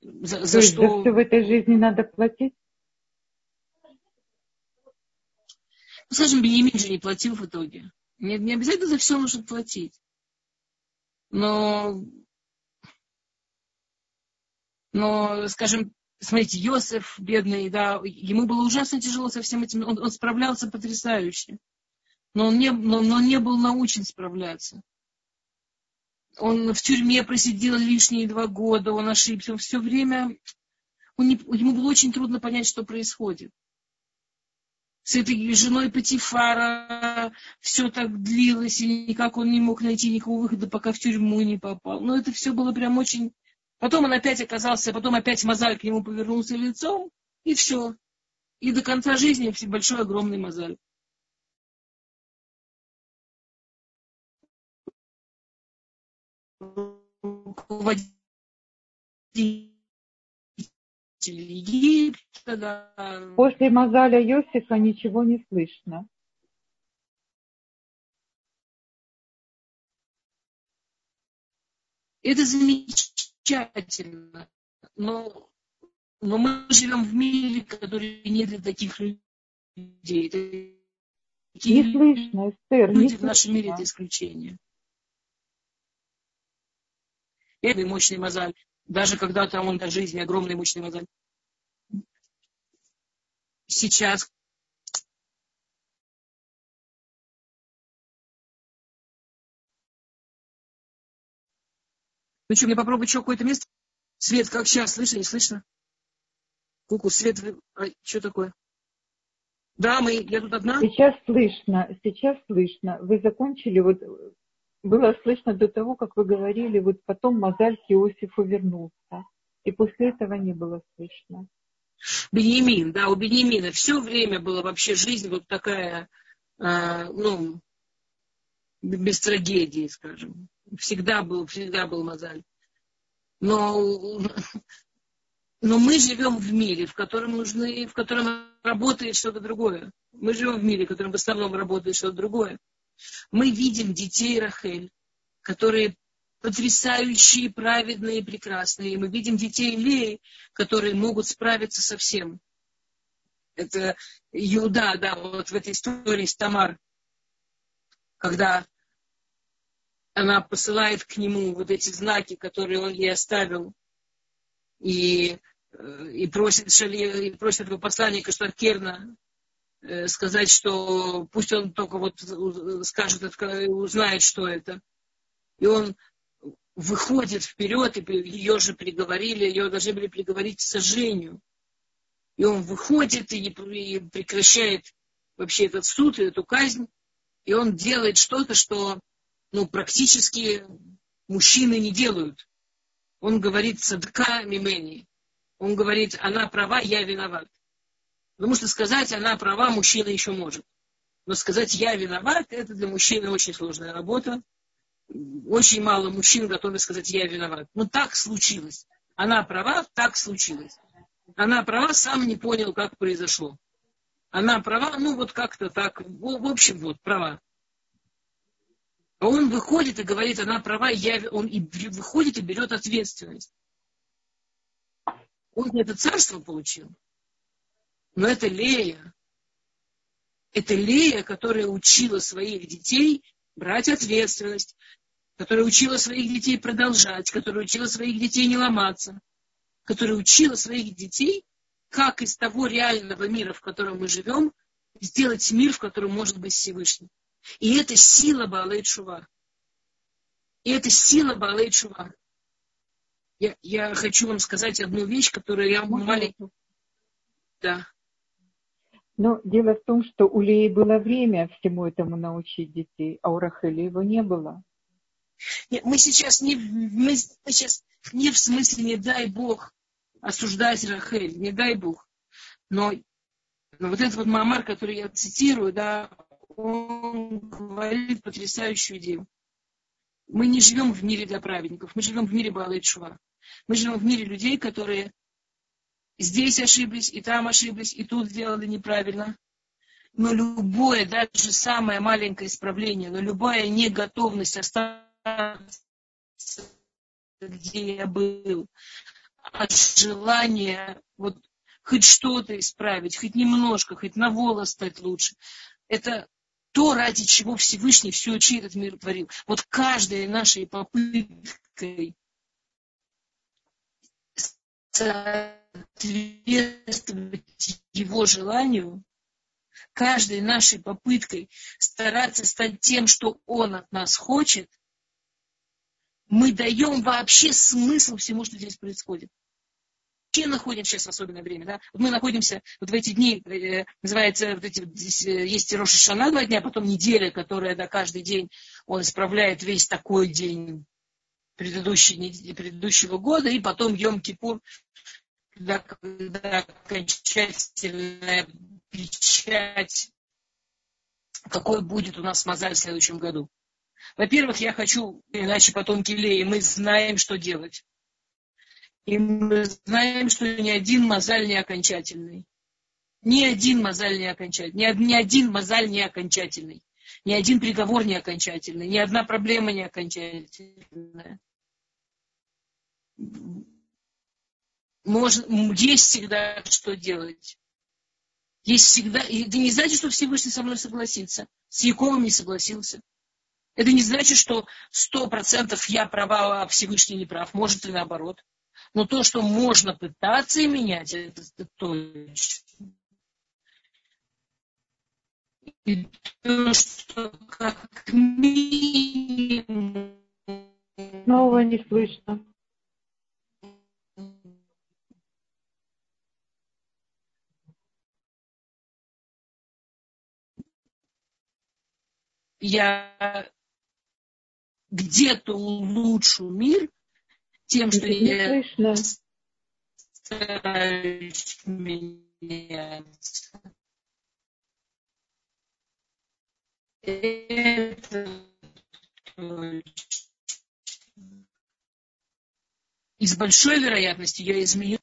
за, за что... За все в этой жизни надо платить? Ну, скажем, Бенемин же не платил в итоге. Не, не обязательно за все нужно платить. Но, но, скажем, смотрите, Йосеф, бедный, да, ему было ужасно тяжело со всем этим. Он, он справлялся потрясающе. Но он, не, но, но не был научен справляться он в тюрьме просидел лишние два года, он ошибся, он все время, он не, ему было очень трудно понять, что происходит. С этой женой Патифара все так длилось, и никак он не мог найти никакого выхода, пока в тюрьму не попал. Но это все было прям очень... Потом он опять оказался, потом опять мозаль к нему повернулся лицом, и все. И до конца жизни большой огромный мозаль. После Мазаля Йосифа ничего не слышно. Это замечательно. Но, но мы живем в мире, который не для таких людей. Такие не слышно, Эстер, люди не в слышно. нашем мире это исключение первый мощный мозаль. Даже когда там он до жизни огромный мощный мозаль. сейчас Ну что, мне попробовать еще какое-то место? Свет, как сейчас? Слышно, не слышно? Куку, свет, а, что такое? Да, мы, я тут одна. Сейчас слышно, сейчас слышно. Вы закончили, вот было слышно до того, как вы говорили, вот потом Мазаль к Иосифу вернулся. И после этого не было слышно. Бенемин, да, у Бенемина все время была вообще жизнь вот такая, э, ну, без трагедии, скажем. Всегда был, всегда был Мазаль. Но, но мы живем в мире, в котором нужны, в котором работает что-то другое. Мы живем в мире, в котором в основном работает что-то другое. Мы видим детей Рахель, которые потрясающие, праведные, прекрасные. И мы видим детей Леи, которые могут справиться со всем. Это Юда, да, вот в этой истории с Тамар, когда она посылает к нему вот эти знаки, которые он ей оставил, и, э, и просит, Шали, и просит этого посланника Штаркерна э, сказать, что пусть он только вот скажет, узнает, что это. И он выходит вперед, и ее же приговорили, ее должны были приговорить к сожжению. И он выходит и, и прекращает вообще этот суд, эту казнь, и он делает что-то, что ну, практически мужчины не делают. Он говорит садка мимени. Он говорит, она права, я виноват. Потому что сказать, она права, мужчина еще может. Но сказать, я виноват, это для мужчины очень сложная работа. Очень мало мужчин готовы сказать, я виноват. Но так случилось. Она права, так случилось. Она права, сам не понял, как произошло. Она права, ну вот как-то так. В общем, вот, права. А он выходит и говорит, она права, я, он и выходит и берет ответственность. Он это царство получил. Но это Лея. Это Лея, которая учила своих детей брать ответственность, которая учила своих детей продолжать, которая учила своих детей не ломаться, которая учила своих детей, как из того реального мира, в котором мы живем, сделать мир, в котором может быть Всевышний. И это сила Баалей Чува. И это сила Баалей Чува. Я, я хочу вам сказать одну вещь, которую я маленькую... Да. Но дело в том, что у Леи было время всему этому научить детей, а у Рахели его не было. Нет, мы сейчас не, мы, мы сейчас не в смысле, не дай Бог, осуждать Рахель, не дай Бог. Но, но вот этот вот мамар, который я цитирую, да, он говорит потрясающую идею. Мы не живем в мире для праведников, мы живем в мире Балайчува. Мы живем в мире людей, которые здесь ошиблись, и там ошиблись, и тут сделали неправильно. Но любое, даже самое маленькое исправление, но любая неготовность остаться, где я был, а желание вот хоть что-то исправить, хоть немножко, хоть на волос стать лучше, это то, ради чего Всевышний все вообще этот мир творил. Вот каждой нашей попыткой соответствовать его желанию, каждой нашей попыткой стараться стать тем, что он от нас хочет, мы даем вообще смысл всему, что здесь происходит вообще находимся сейчас в особенное время. Да? Мы находимся вот в эти дни, э, называется, вот эти, э, есть Роша Шана два дня, а потом неделя, которая да, каждый день он исправляет весь такой день предыдущий, предыдущего года, и потом Йом-Кипур, когда, когда окончательная печать, какой будет у нас Мазаль в следующем году. Во-первых, я хочу, иначе потом Килеи, мы знаем, что делать. И мы знаем, что ни один мозаль не окончательный. Ни один мозаль не окончательный. Ни, один мозаль не окончательный. Ни один приговор не окончательный. Ни одна проблема не окончательная. Можно, есть всегда что делать. Есть всегда... Это не значит, что Всевышний со мной согласится. С Яковом не согласился. Это не значит, что сто процентов я права, а Всевышний не прав. Может и наоборот. Но то, что можно пытаться менять, это, это точно. И то, что как минимум... Снова не слышно. я где-то улучшу мир тем, что я стараюсь меняться. Это и с большой вероятностью я изменю.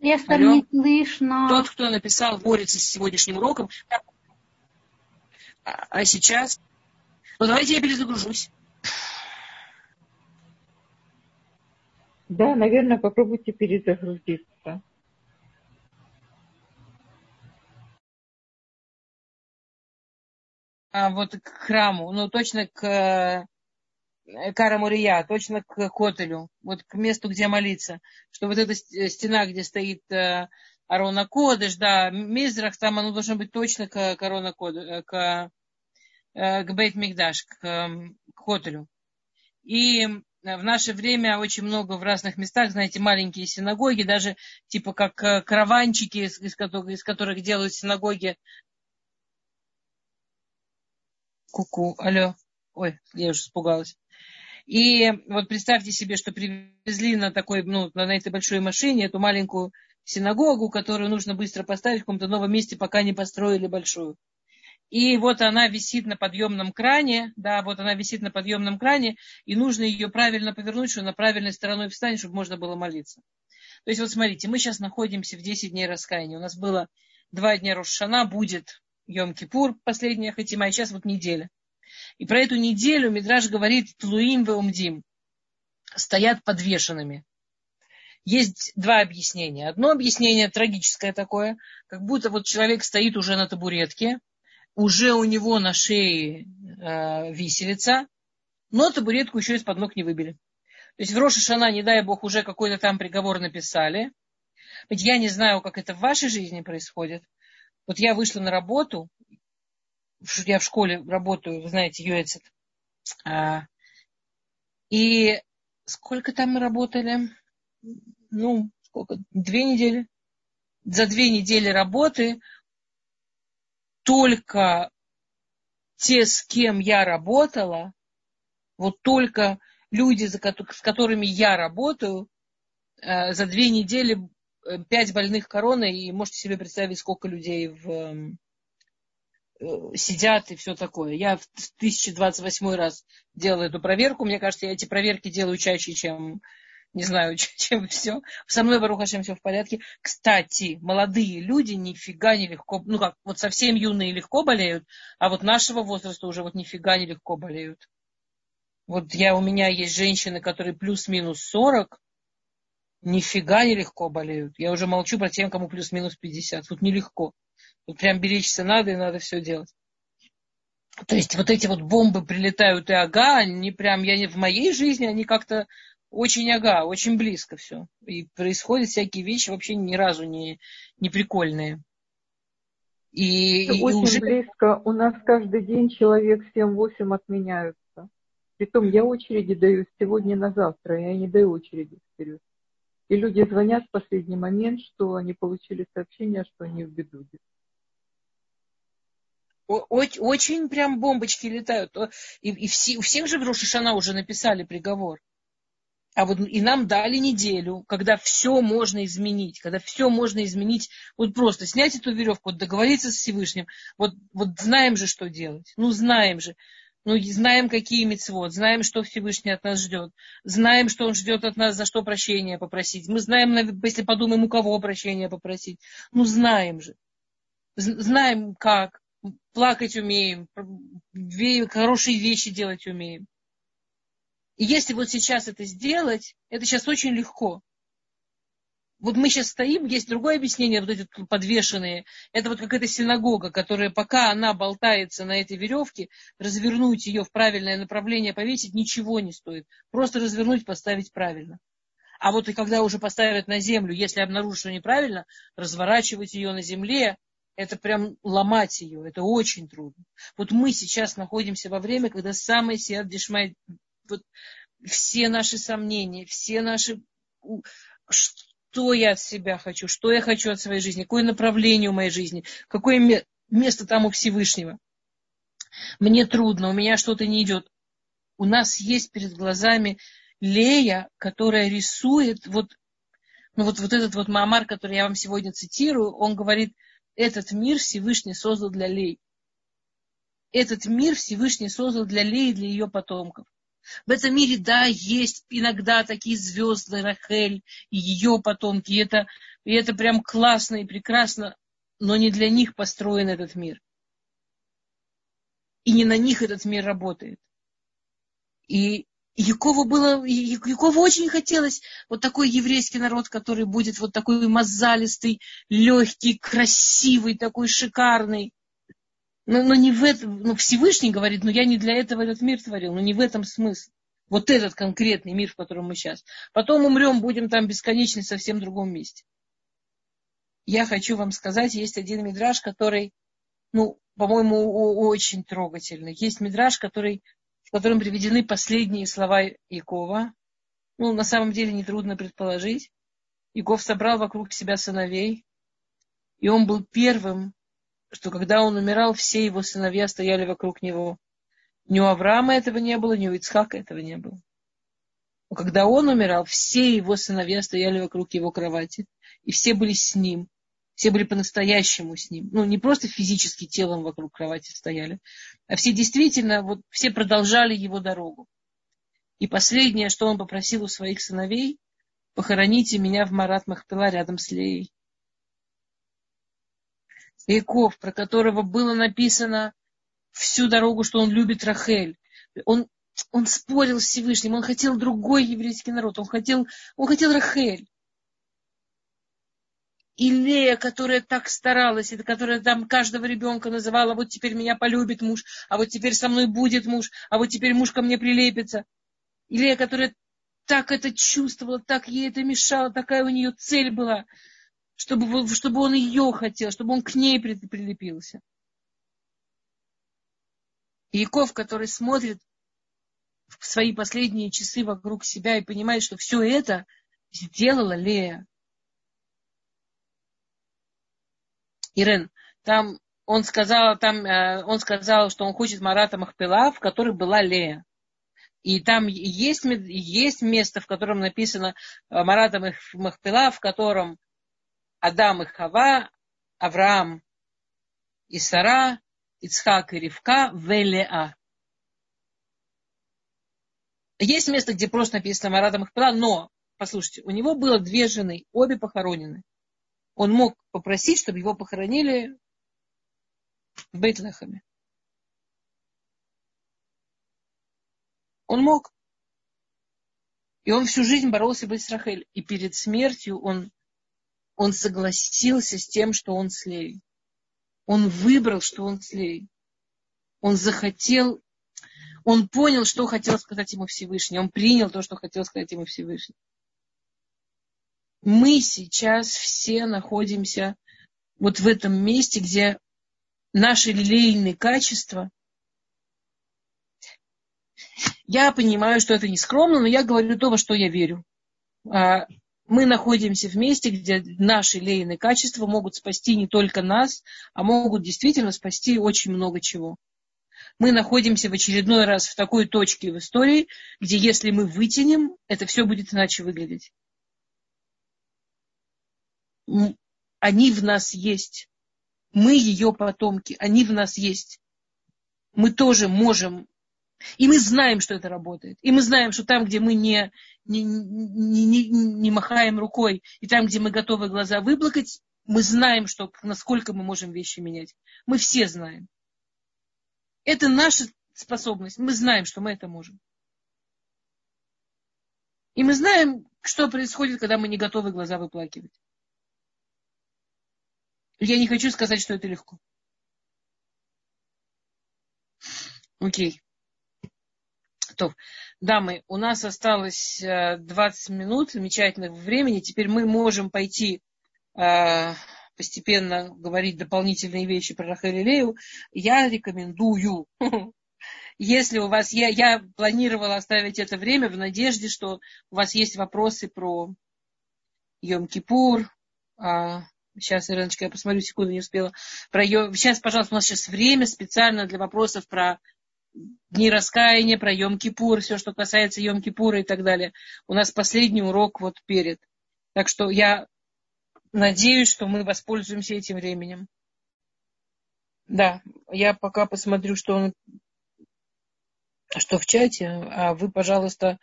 Эстер, не слышно. Тот, кто написал, борется с сегодняшним уроком, а, а сейчас... Ну, давайте я перезагружусь. Да, наверное, попробуйте перезагрузиться. А вот к храму, ну точно к э, Карамурия, точно к Котелю, вот к месту, где молиться, что вот эта стена, где стоит э, Арона Кодыш, да, Мизрах, там оно должно быть точно к Арона Кодыш, э, к, к Бейт Мигдаш, к, эм, к Хотелю. И в наше время очень много в разных местах, знаете, маленькие синагоги, даже типа как э, караванчики, из которых, из которых делают синагоги. Куку, -ку, алло. Ой, я уже испугалась. И вот представьте себе, что привезли на такой, ну, на этой большой машине эту маленькую синагогу, которую нужно быстро поставить в каком-то новом месте, пока не построили большую. И вот она висит на подъемном кране, да, вот она висит на подъемном кране, и нужно ее правильно повернуть, чтобы на правильной стороной встать, чтобы можно было молиться. То есть вот смотрите, мы сейчас находимся в 10 дней раскаяния. У нас было два дня Рошана, будет Йом-Кипур, последняя хатима, и сейчас вот неделя. И про эту неделю Мидраж говорит Тлуим Веумдим. Стоят подвешенными. Есть два объяснения. Одно объяснение трагическое такое, как будто вот человек стоит уже на табуретке, уже у него на шее э, виселица, но табуретку еще из-под ног не выбили. То есть в Роша Шана, не дай бог, уже какой-то там приговор написали. Ведь я не знаю, как это в вашей жизни происходит. Вот я вышла на работу, я в школе работаю, вы знаете, Юэцет. А, и сколько там мы работали? Ну, сколько? Две недели. За две недели работы только те, с кем я работала, вот только люди, с которыми я работаю, э, за две недели э, пять больных короной, и можете себе представить, сколько людей в, эм, э, сидят и все такое. Я в 1028 раз делала эту проверку. Мне кажется, я эти проверки делаю чаще, чем не знаю, чем все. Со мной, Барухашем, все в порядке. Кстати, молодые люди нифига не легко, ну как, вот совсем юные легко болеют, а вот нашего возраста уже вот нифига не легко болеют. Вот я, у меня есть женщины, которые плюс-минус 40, нифига не легко болеют. Я уже молчу про тем, кому плюс-минус 50. Тут нелегко. Тут прям беречься надо, и надо все делать. То есть вот эти вот бомбы прилетают и ага, они прям, я не в моей жизни, они как-то очень ага, очень близко все. И происходят всякие вещи вообще ни разу не, не прикольные. И, и очень уже... близко. У нас каждый день человек 7-8 отменяются. Притом я очереди даю сегодня на завтра, я не даю очереди вперед. И люди звонят в последний момент, что они получили сообщение, что они в беду. Очень прям бомбочки летают. И, и все, у всех же в Рошишана уже написали приговор. А вот и нам дали неделю, когда все можно изменить, когда все можно изменить, вот просто снять эту веревку, вот договориться с Всевышним, вот, вот знаем же, что делать, ну знаем же, ну знаем, какие мецвод, знаем, что Всевышний от нас ждет, знаем, что он ждет от нас, за что прощения попросить, мы знаем, если подумаем, у кого прощения попросить, ну знаем же, знаем как, плакать умеем, хорошие вещи делать умеем. И если вот сейчас это сделать, это сейчас очень легко. Вот мы сейчас стоим, есть другое объяснение, вот эти подвешенные. Это вот какая-то синагога, которая, пока она болтается на этой веревке, развернуть ее в правильное направление, повесить, ничего не стоит. Просто развернуть, поставить правильно. А вот и когда уже поставят на землю, если обнаружат, что неправильно, разворачивать ее на земле, это прям ломать ее, это очень трудно. Вот мы сейчас находимся во время, когда сият дешмай, вот все наши сомнения, все наши, что я от себя хочу, что я хочу от своей жизни, какое направление у моей жизни, какое место там у Всевышнего. Мне трудно, у меня что-то не идет. У нас есть перед глазами Лея, которая рисует вот, ну вот, вот этот вот Маамар, который я вам сегодня цитирую, он говорит, этот мир Всевышний создал для Лей. Этот мир Всевышний создал для Лей и для ее потомков. В этом мире, да, есть иногда такие звезды, Рахель и ее потомки. И это, и это прям классно и прекрасно, но не для них построен этот мир. И не на них этот мир работает. И Якову было, Якову очень хотелось вот такой еврейский народ, который будет вот такой мозалистый, легкий, красивый, такой шикарный. Но, но не в этом, ну Всевышний говорит, но я не для этого этот мир творил, но не в этом смысл. Вот этот конкретный мир, в котором мы сейчас. Потом умрем, будем там бесконечно в совсем другом месте. Я хочу вам сказать, есть один мидраж, который, ну, по-моему, очень трогательный. Есть мидраж, который в котором приведены последние слова Якова. Ну, на самом деле, нетрудно предположить. Яков собрал вокруг себя сыновей, и он был первым, что когда он умирал, все его сыновья стояли вокруг него. Ни у Авраама этого не было, ни у Ицхака этого не было. Но когда он умирал, все его сыновья стояли вокруг его кровати, и все были с ним. Все были по-настоящему с ним. Ну, не просто физически телом вокруг кровати стояли, а все действительно, вот все продолжали его дорогу. И последнее, что он попросил у своих сыновей, похороните меня в Марат Махпила рядом с Леей. Яков, про которого было написано всю дорогу, что он любит Рахель. Он, он спорил с Всевышним, он хотел другой еврейский народ, он хотел, он хотел Рахель. И Лея, которая так старалась, которая там каждого ребенка называла, вот теперь меня полюбит муж, а вот теперь со мной будет муж, а вот теперь муж ко мне прилепится. И Лея, которая так это чувствовала, так ей это мешало, такая у нее цель была, чтобы, чтобы он ее хотел, чтобы он к ней прилепился. Яков, который смотрит в свои последние часы вокруг себя и понимает, что все это сделала Лея. Ирен, там он сказал, там, э, он сказал, что он хочет Марата Махпила, в которой была Лея. И там есть, есть место, в котором написано э, Марата Махпила, в котором Адам и Хава, Авраам и Сара, Ицхак и Ривка, Велеа. Есть место, где просто написано Марата Махпила, но, послушайте, у него было две жены, обе похоронены он мог попросить, чтобы его похоронили в Бейтлехаме. Он мог. И он всю жизнь боролся быть с Рахель. И перед смертью он, он согласился с тем, что он слей. Он выбрал, что он слей. Он захотел, он понял, что хотел сказать ему Всевышний. Он принял то, что хотел сказать ему Всевышний мы сейчас все находимся вот в этом месте, где наши лилейные качества. Я понимаю, что это не скромно, но я говорю то, во что я верю. Мы находимся в месте, где наши лейные качества могут спасти не только нас, а могут действительно спасти очень много чего. Мы находимся в очередной раз в такой точке в истории, где если мы вытянем, это все будет иначе выглядеть они в нас есть. Мы ее потомки, они в нас есть. Мы тоже можем. И мы знаем, что это работает. И мы знаем, что там, где мы не, не, не, не, не махаем рукой, и там, где мы готовы глаза выплакать, мы знаем, что, насколько мы можем вещи менять. Мы все знаем. Это наша способность. Мы знаем, что мы это можем. И мы знаем, что происходит, когда мы не готовы глаза выплакивать. Я не хочу сказать, что это легко. Окей. То, дамы, у нас осталось 20 э, минут замечательного времени. Теперь мы можем пойти э, постепенно говорить дополнительные вещи про Рахель я рекомендую. Если у вас, я, я планировала оставить это время в надежде, что у вас есть вопросы про Йом-Кипур, а, Сейчас, Ириночка, я посмотрю, секунду не успела. Про ее... Сейчас, пожалуйста, у нас сейчас время специально для вопросов про дни раскаяния, про Йом-Кипур, все, что касается Йом-Кипура и так далее. У нас последний урок вот перед. Так что я надеюсь, что мы воспользуемся этим временем. Да, я пока посмотрю, что он что в чате, а вы, пожалуйста,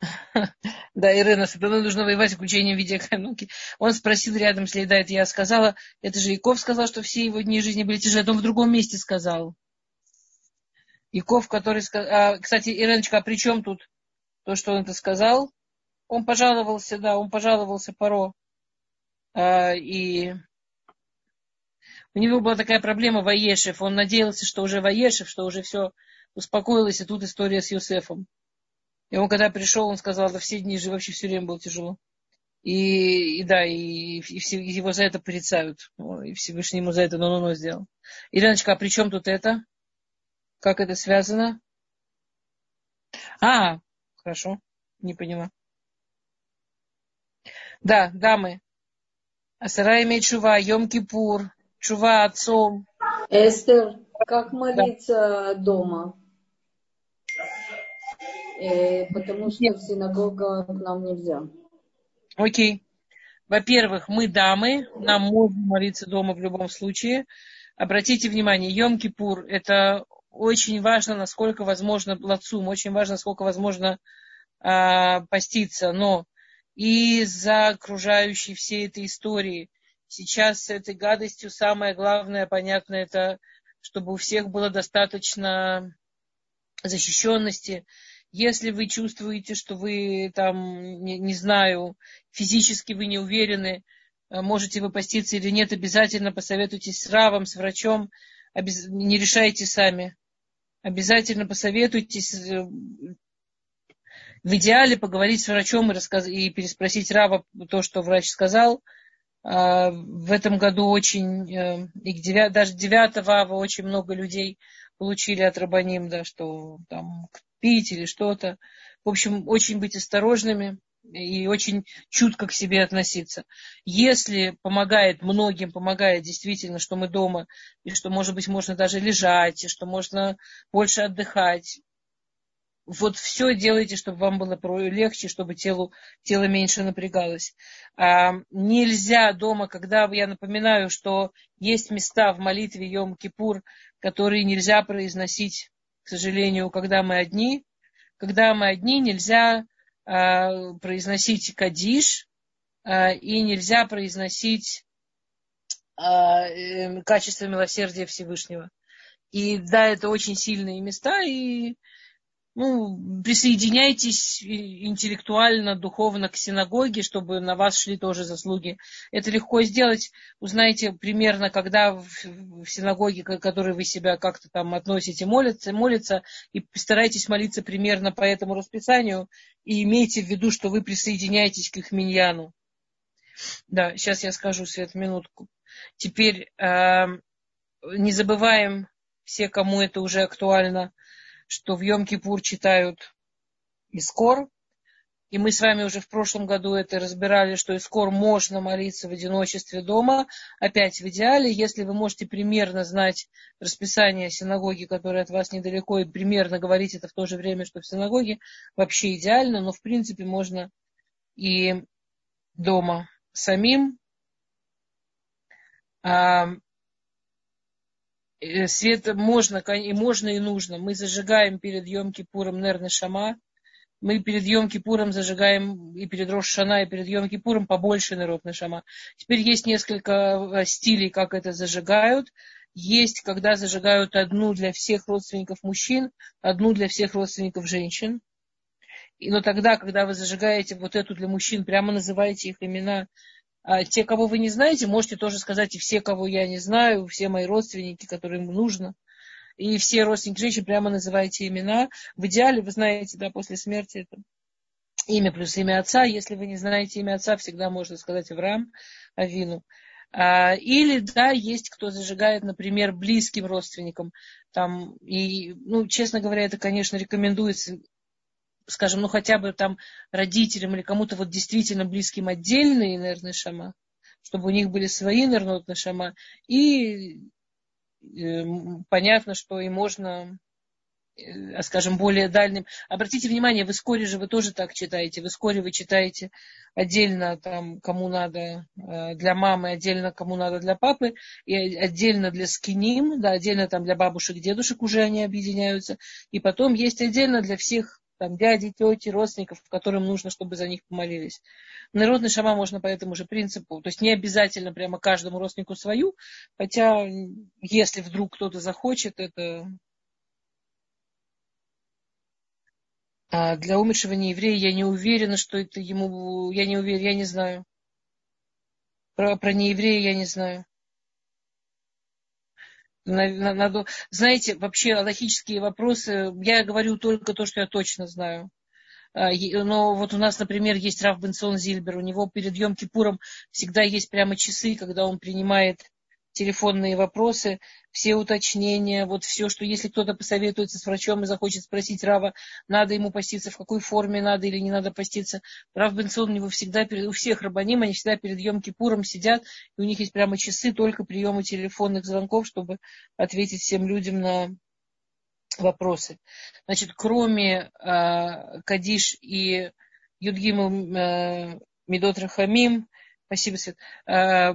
да, Ирена, с нужно воевать включением видеокамерки. Он спросил рядом, следает. Я сказала, это же Яков сказал, что все его дни жизни были тяжелые. Он в другом месте сказал. Яков, который сказал... Кстати, Иреночка, а при чем тут то, что он это сказал? Он пожаловался, да, он пожаловался Паро. А, и у него была такая проблема Ваешев. Он надеялся, что уже Ваешев, что уже все успокоилось, и тут история с Юсефом. И он когда пришел, он сказал, да все дни же вообще все время было тяжело. И, и да, и, и, все, его за это порицают. И Всевышний ему за это ну-ну-ну сделал. Ириночка, а при чем тут это? Как это связано? А, хорошо, не поняла. Да, дамы. Асара имеет чува, Йом-Кипур, чува отцом. Эстер, как молиться да. дома? Э, потому что Нет. в синагога к нам нельзя. Окей. Во-первых, мы дамы, нам можно молиться дома в любом случае. Обратите внимание, Йом-Кипур – это очень важно, насколько возможно лацум, очень важно, насколько возможно э, поститься. Но из-за окружающей всей этой истории сейчас с этой гадостью самое главное, понятно, это чтобы у всех было достаточно защищенности, если вы чувствуете, что вы там, не, не знаю, физически вы не уверены, э, можете вы поститься или нет, обязательно посоветуйтесь с равом, с врачом, не решайте сами. Обязательно посоветуйтесь, э, в идеале поговорить с врачом и, рассказ... и переспросить Рава то, что врач сказал. А, в этом году очень, э, и 9, даже 9 ава очень много людей получили от Рабаним, да, что там пить или что-то. В общем, очень быть осторожными и очень чутко к себе относиться. Если помогает многим, помогает действительно, что мы дома, и что, может быть, можно даже лежать, и что можно больше отдыхать, вот все делайте, чтобы вам было легче, чтобы телу, тело меньше напрягалось. А, нельзя дома, когда, я напоминаю, что есть места в молитве Йом-Кипур, которые нельзя произносить к сожалению, когда мы одни. Когда мы одни, нельзя произносить кадиш э, и нельзя произносить э, качество милосердия Всевышнего. И да, это очень сильные места, и ну, присоединяйтесь интеллектуально, духовно к синагоге, чтобы на вас шли тоже заслуги. Это легко сделать. Узнаете примерно, когда в, синагоге, к которой вы себя как-то там относите, молятся, молятся, и постарайтесь молиться примерно по этому расписанию, и имейте в виду, что вы присоединяетесь к их миньяну. Да, сейчас я скажу, Свет, минутку. Теперь э, не забываем, все, кому это уже актуально, что в Йом-Кипур читают Искор. И мы с вами уже в прошлом году это разбирали, что Искор можно молиться в одиночестве дома. Опять в идеале, если вы можете примерно знать расписание синагоги, которая от вас недалеко, и примерно говорить это в то же время, что в синагоге, вообще идеально, но в принципе можно и дома самим. Э, свет можно, и можно, и нужно. Мы зажигаем перед Йом-Кипуром Нерны Шама. Мы перед Йом-Кипуром зажигаем и перед Рошана, и перед Йом-Кипуром побольше Нерот Шама. Теперь есть несколько э, стилей, как это зажигают. Есть, когда зажигают одну для всех родственников мужчин, одну для всех родственников женщин. И, но тогда, когда вы зажигаете вот эту для мужчин, прямо называете их имена, те, кого вы не знаете, можете тоже сказать, и все, кого я не знаю, все мои родственники, которым нужно. И все родственники женщин прямо называйте имена. В идеале, вы знаете, да, после смерти это имя плюс имя отца. Если вы не знаете имя отца, всегда можно сказать Авраам, Авину. А, или, да, есть кто зажигает, например, близким родственникам. Там, и, ну, честно говоря, это, конечно, рекомендуется, скажем, ну, хотя бы там родителям или кому-то вот действительно близким отдельные нервные шама, чтобы у них были свои нервные шама. И э, понятно, что и можно Э, скажем, более дальним. Обратите внимание, в Искоре же вы тоже так читаете. В Искоре вы читаете отдельно, там, кому надо э, для мамы, отдельно кому надо для папы, и отдельно для скиним, да, отдельно там для бабушек, дедушек уже они объединяются. И потом есть отдельно для всех там, дяди, тети, родственников, которым нужно, чтобы за них помолились. Народный шама можно по этому же принципу. То есть не обязательно прямо каждому родственнику свою, хотя если вдруг кто-то захочет, это А для умершего нееврея я не уверена, что это ему... Я не уверена, я не знаю. Про, про нееврея я не знаю. Надо, знаете, вообще логические вопросы, я говорю только то, что я точно знаю. А, но вот у нас, например, есть Раф Бенсон Зильбер, у него перед Йом Кипуром всегда есть прямо часы, когда он принимает телефонные вопросы, все уточнения, вот все, что если кто-то посоветуется с врачом и захочет спросить Рава, надо ему поститься, в какой форме надо или не надо поститься. Рав Бенсон у него всегда, перед, у всех рабаним, они всегда перед Йом Кипуром сидят, и у них есть прямо часы только приема телефонных звонков, чтобы ответить всем людям на вопросы. Значит, кроме э, Кадиш и Юдгиму э, Медот Рахамим, спасибо, Свет, э,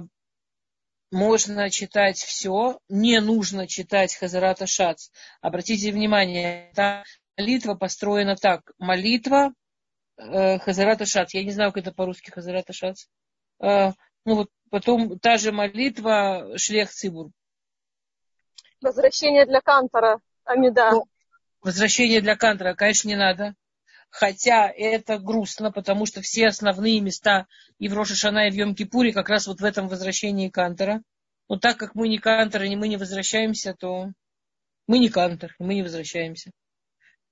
можно читать все, не нужно читать Хазарата Шац. Обратите внимание, эта молитва построена так. Молитва э, Хазарата Шац. Я не знаю, как это по-русски Хазарата Шац. Э, ну вот потом та же молитва Шлех Цибур. Возвращение для Кантора. Амида. Ну, возвращение для Кантора, конечно, не надо. Хотя это грустно, потому что все основные места и в Рош а-Шана, и в Йом-Кипуре как раз вот в этом возвращении Кантора. Но так как мы не Кантор, и мы не возвращаемся, то мы не Кантор, и мы не возвращаемся.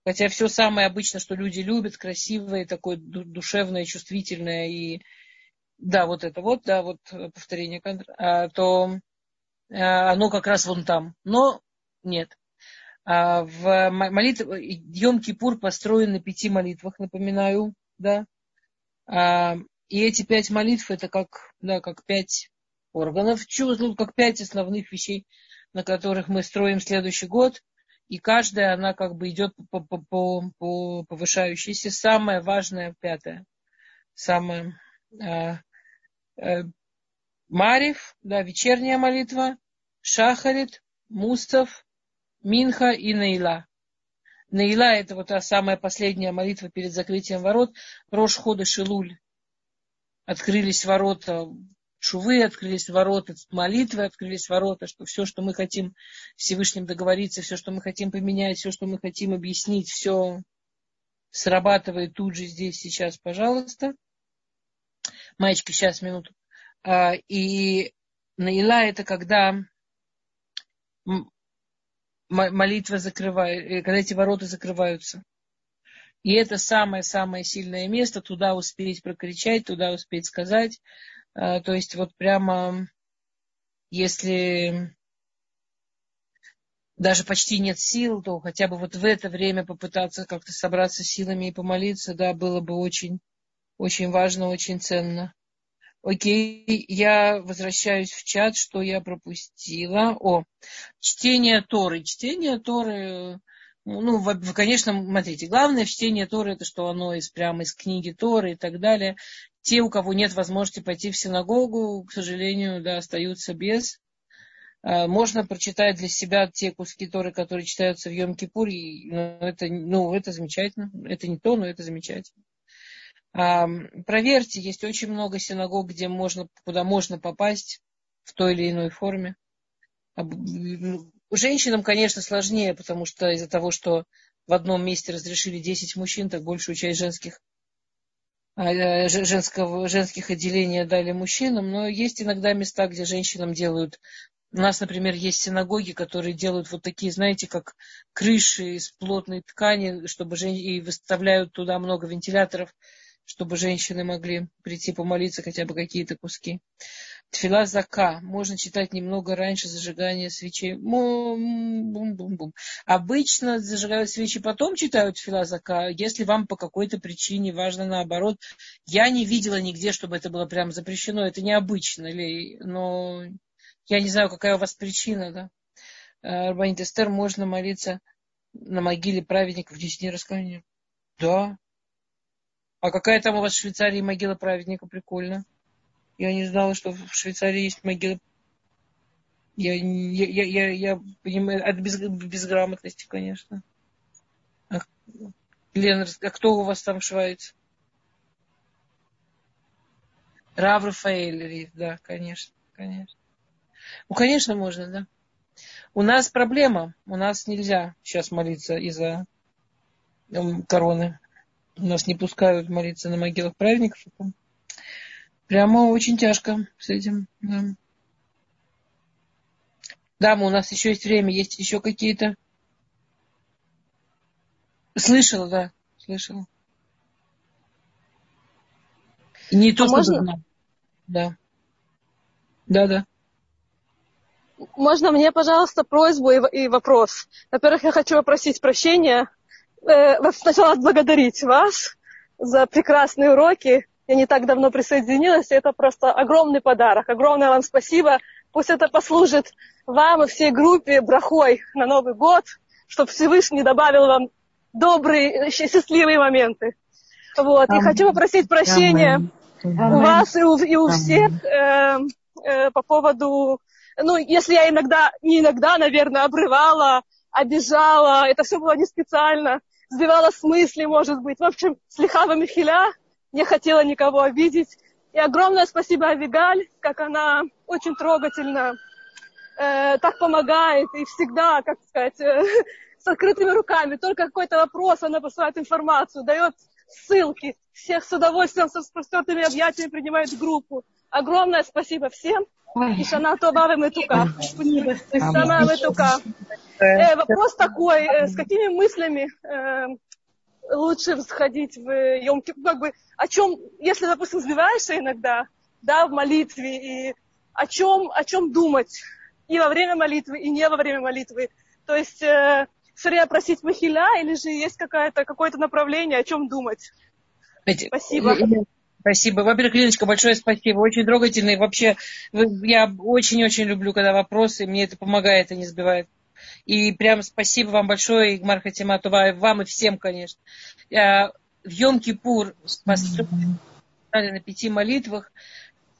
Хотя все самое обычно, что люди любят, красивое, такое душевное, чувствительное, и да, вот это вот, да, вот повторение Кантора, а, то а, оно как раз вон там. Но нет. А в молитве Йом-Кипур построен на пяти молитвах, напоминаю, да. А, и эти пять молитв это как, да, как пять органов чувств, как пять основных вещей, на которых мы строим следующий год. И каждая, она как бы идет по, по, по, по повышающейся. Самое важное, пятое, самое э, э, Марив, да, вечерняя молитва, Шахарит, Мустав, Минха и Наила. Наила это вот та самая последняя молитва перед закрытием ворот. Рош хода Шилуль. Открылись ворота шувы, открылись ворота молитвы, открылись ворота, что все, что мы хотим Всевышним договориться, все, что мы хотим поменять, все, что мы хотим объяснить, все срабатывает тут же здесь сейчас, пожалуйста. Маечка, сейчас, минуту. А, и Наила это когда молитва закрывает, э, когда эти ворота закрываются. И это самое-самое сильное место, туда успеть прокричать, туда успеть сказать. А, то есть вот прямо, если даже почти нет сил, то хотя бы вот в это время попытаться как-то собраться силами и помолиться, да, было бы очень, очень важно, очень ценно. Окей, я возвращаюсь в чат, что я пропустила. О, чтение Торы. Чтение Торы, ну, конечно, смотрите, главное в чтении Торы, это что оно из, прямо из книги Торы и так далее. Те, у кого нет возможности пойти в синагогу, к сожалению, да, остаются без. А, можно прочитать для себя те куски Торы, которые читаются в Йом-Кипур. Ну, это, ну, это замечательно. Это не то, но это замечательно. Проверьте, есть очень много синагог, где можно, куда можно попасть в той или иной форме. Женщинам, конечно, сложнее, потому что из-за того, что в одном месте разрешили 10 мужчин, так большую часть женских, а, э, женского, женских отделений дали мужчинам. Но есть иногда места, где женщинам делают у нас, например, есть синагоги, которые делают вот такие, знаете, как крыши из плотной ткани, чтобы жен... и выставляют туда много вентиляторов, чтобы женщины могли прийти помолиться хотя бы какие-то куски. Тфила зака. Можно читать немного раньше зажигания свечей. Бум-бум-бум. Обычно зажигают свечи, потом читают тфила зака. Если вам по какой-то причине важно наоборот. Я не видела нигде, чтобы это было прям запрещено. Это необычно. Но я не знаю, какая у вас причина. Да? Э, Рабанит Эстер, можно молиться на могиле праведников в 10 дней раскаяния. Да. А какая там у вас в Швейцарии могила праведника? Прикольно. Я не знала, что в Швейцарии есть могила. Я, я, я, я, я понимаю, от без, безграмотности, конечно. А, Лена, а кто у вас там в Швейце? Рав Рафаэль, да, конечно, конечно. Ну, конечно, можно, да. У нас проблема. У нас нельзя сейчас молиться из-за короны. Нас не пускают молиться на могилах праведников. Прямо очень тяжко с этим. Да. Дама, у нас еще есть время. Есть еще какие-то? Слышала, да, слышала. Не то, а что можно? Да. Да, да. Можно мне, пожалуйста, просьбу и, и вопрос? Во-первых, я хочу попросить прощения. Э, сначала отблагодарить вас за прекрасные уроки я не так давно присоединилась, и это просто огромный подарок. Огромное вам спасибо. Пусть это послужит вам и всей группе брахой на Новый год, чтобы Всевышний добавил вам добрые, счастливые моменты. Вот. И хочу попросить прощения у вас и у, и у всех э, э, по поводу, ну, если я иногда, не иногда, наверное, обрывала, обижала, это все было не специально, сбивала с мысли, может быть. В общем, слегка михиля, не хотела никого обидеть. И огромное спасибо Авигаль, как она очень трогательно э, так помогает и всегда, как сказать, э, с открытыми руками. Только какой-то вопрос, она посылает информацию, дает ссылки. Всех с удовольствием, с распростертыми объятиями принимает в группу. Огромное спасибо всем. И шана това метука. Шана метука. Э, вопрос такой, э, с какими мыслями э, лучше сходить в Йом как бы о чем, если, допустим, сбиваешься иногда, да, в молитве, и о чем, о чем думать и во время молитвы, и не во время молитвы. То есть э, шария просить махиля, или же есть какое-то какое направление, о чем думать. Спасибо. Спасибо. Во-первых, Леночка, большое спасибо. Очень трогательный. Вообще, я очень-очень люблю, когда вопросы, мне это помогает и не сбивает. И прям спасибо вам большое, Игмар Хатиматова, вам и всем, конечно. В Йом-Кипур на пяти молитвах,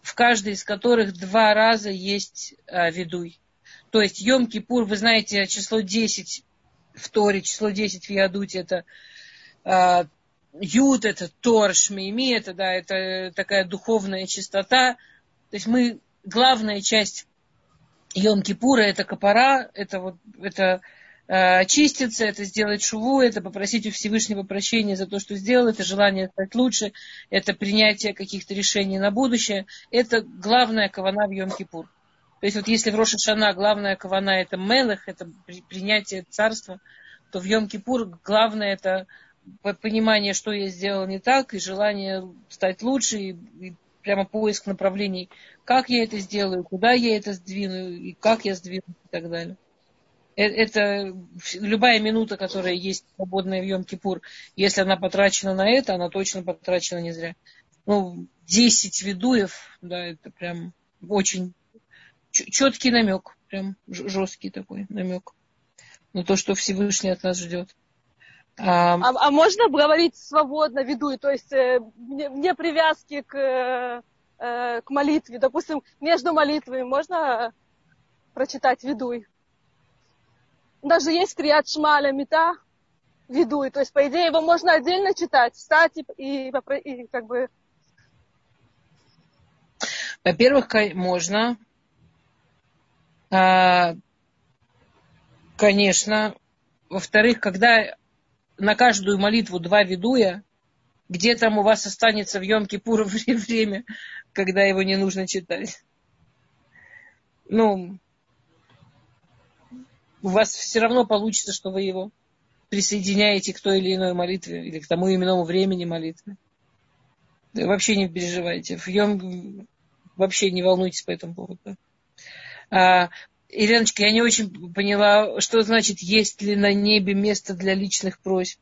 в каждой из которых два раза есть а, ведуй. То есть Йом-Кипур, вы знаете, число 10 в Торе, число 10 в Ядуте, это а, Юд, это Тор, Шмейми, это, да, это такая духовная чистота. То есть мы, главная часть Йом-Кипура это капара, это вот это э, очиститься, это сделать шуву, это попросить у Всевышнего прощения за то, что сделал, это желание стать лучше, это принятие каких-то решений на будущее. Это главная кавана в Йом-Кипур. То есть вот если в Роша Шана главная кавана это мелых, это принятие царства, то в Йом-Кипур главное это понимание, что я сделал не так, и желание стать лучше, и, и прямо поиск направлений, как я это сделаю, куда я это сдвину, и как я сдвину и так далее. Э, это любая минута, которая есть свободная в Йом-Кипур, если она потрачена на это, она точно потрачена не зря. Ну, 10 ведуев, да, это прям очень четкий намек, прям жесткий такой намек на то, что Всевышний от нас ждет. А, а, а можно говорить свободно веду, то есть э, вне привязки к, э, к молитве, допустим, между молитвами можно прочитать ведуй. Даже есть криат шмаля мета ведуй, то есть по идее его можно отдельно читать, встать и, и, и как бы. Во-первых, можно. А, конечно. Во-вторых, когда на каждую молитву два ведуя, где там у вас останется в Йом-Кипур время, когда его не нужно читать. Ну, у вас все равно получится, что вы его присоединяете к той или иной молитве или к тому иному времени молитвы. Вообще не переживайте. В Йом вообще не волнуйтесь по этому поводу. А, Еленочка, я не очень поняла, что значит, есть ли на небе место для личных просьб.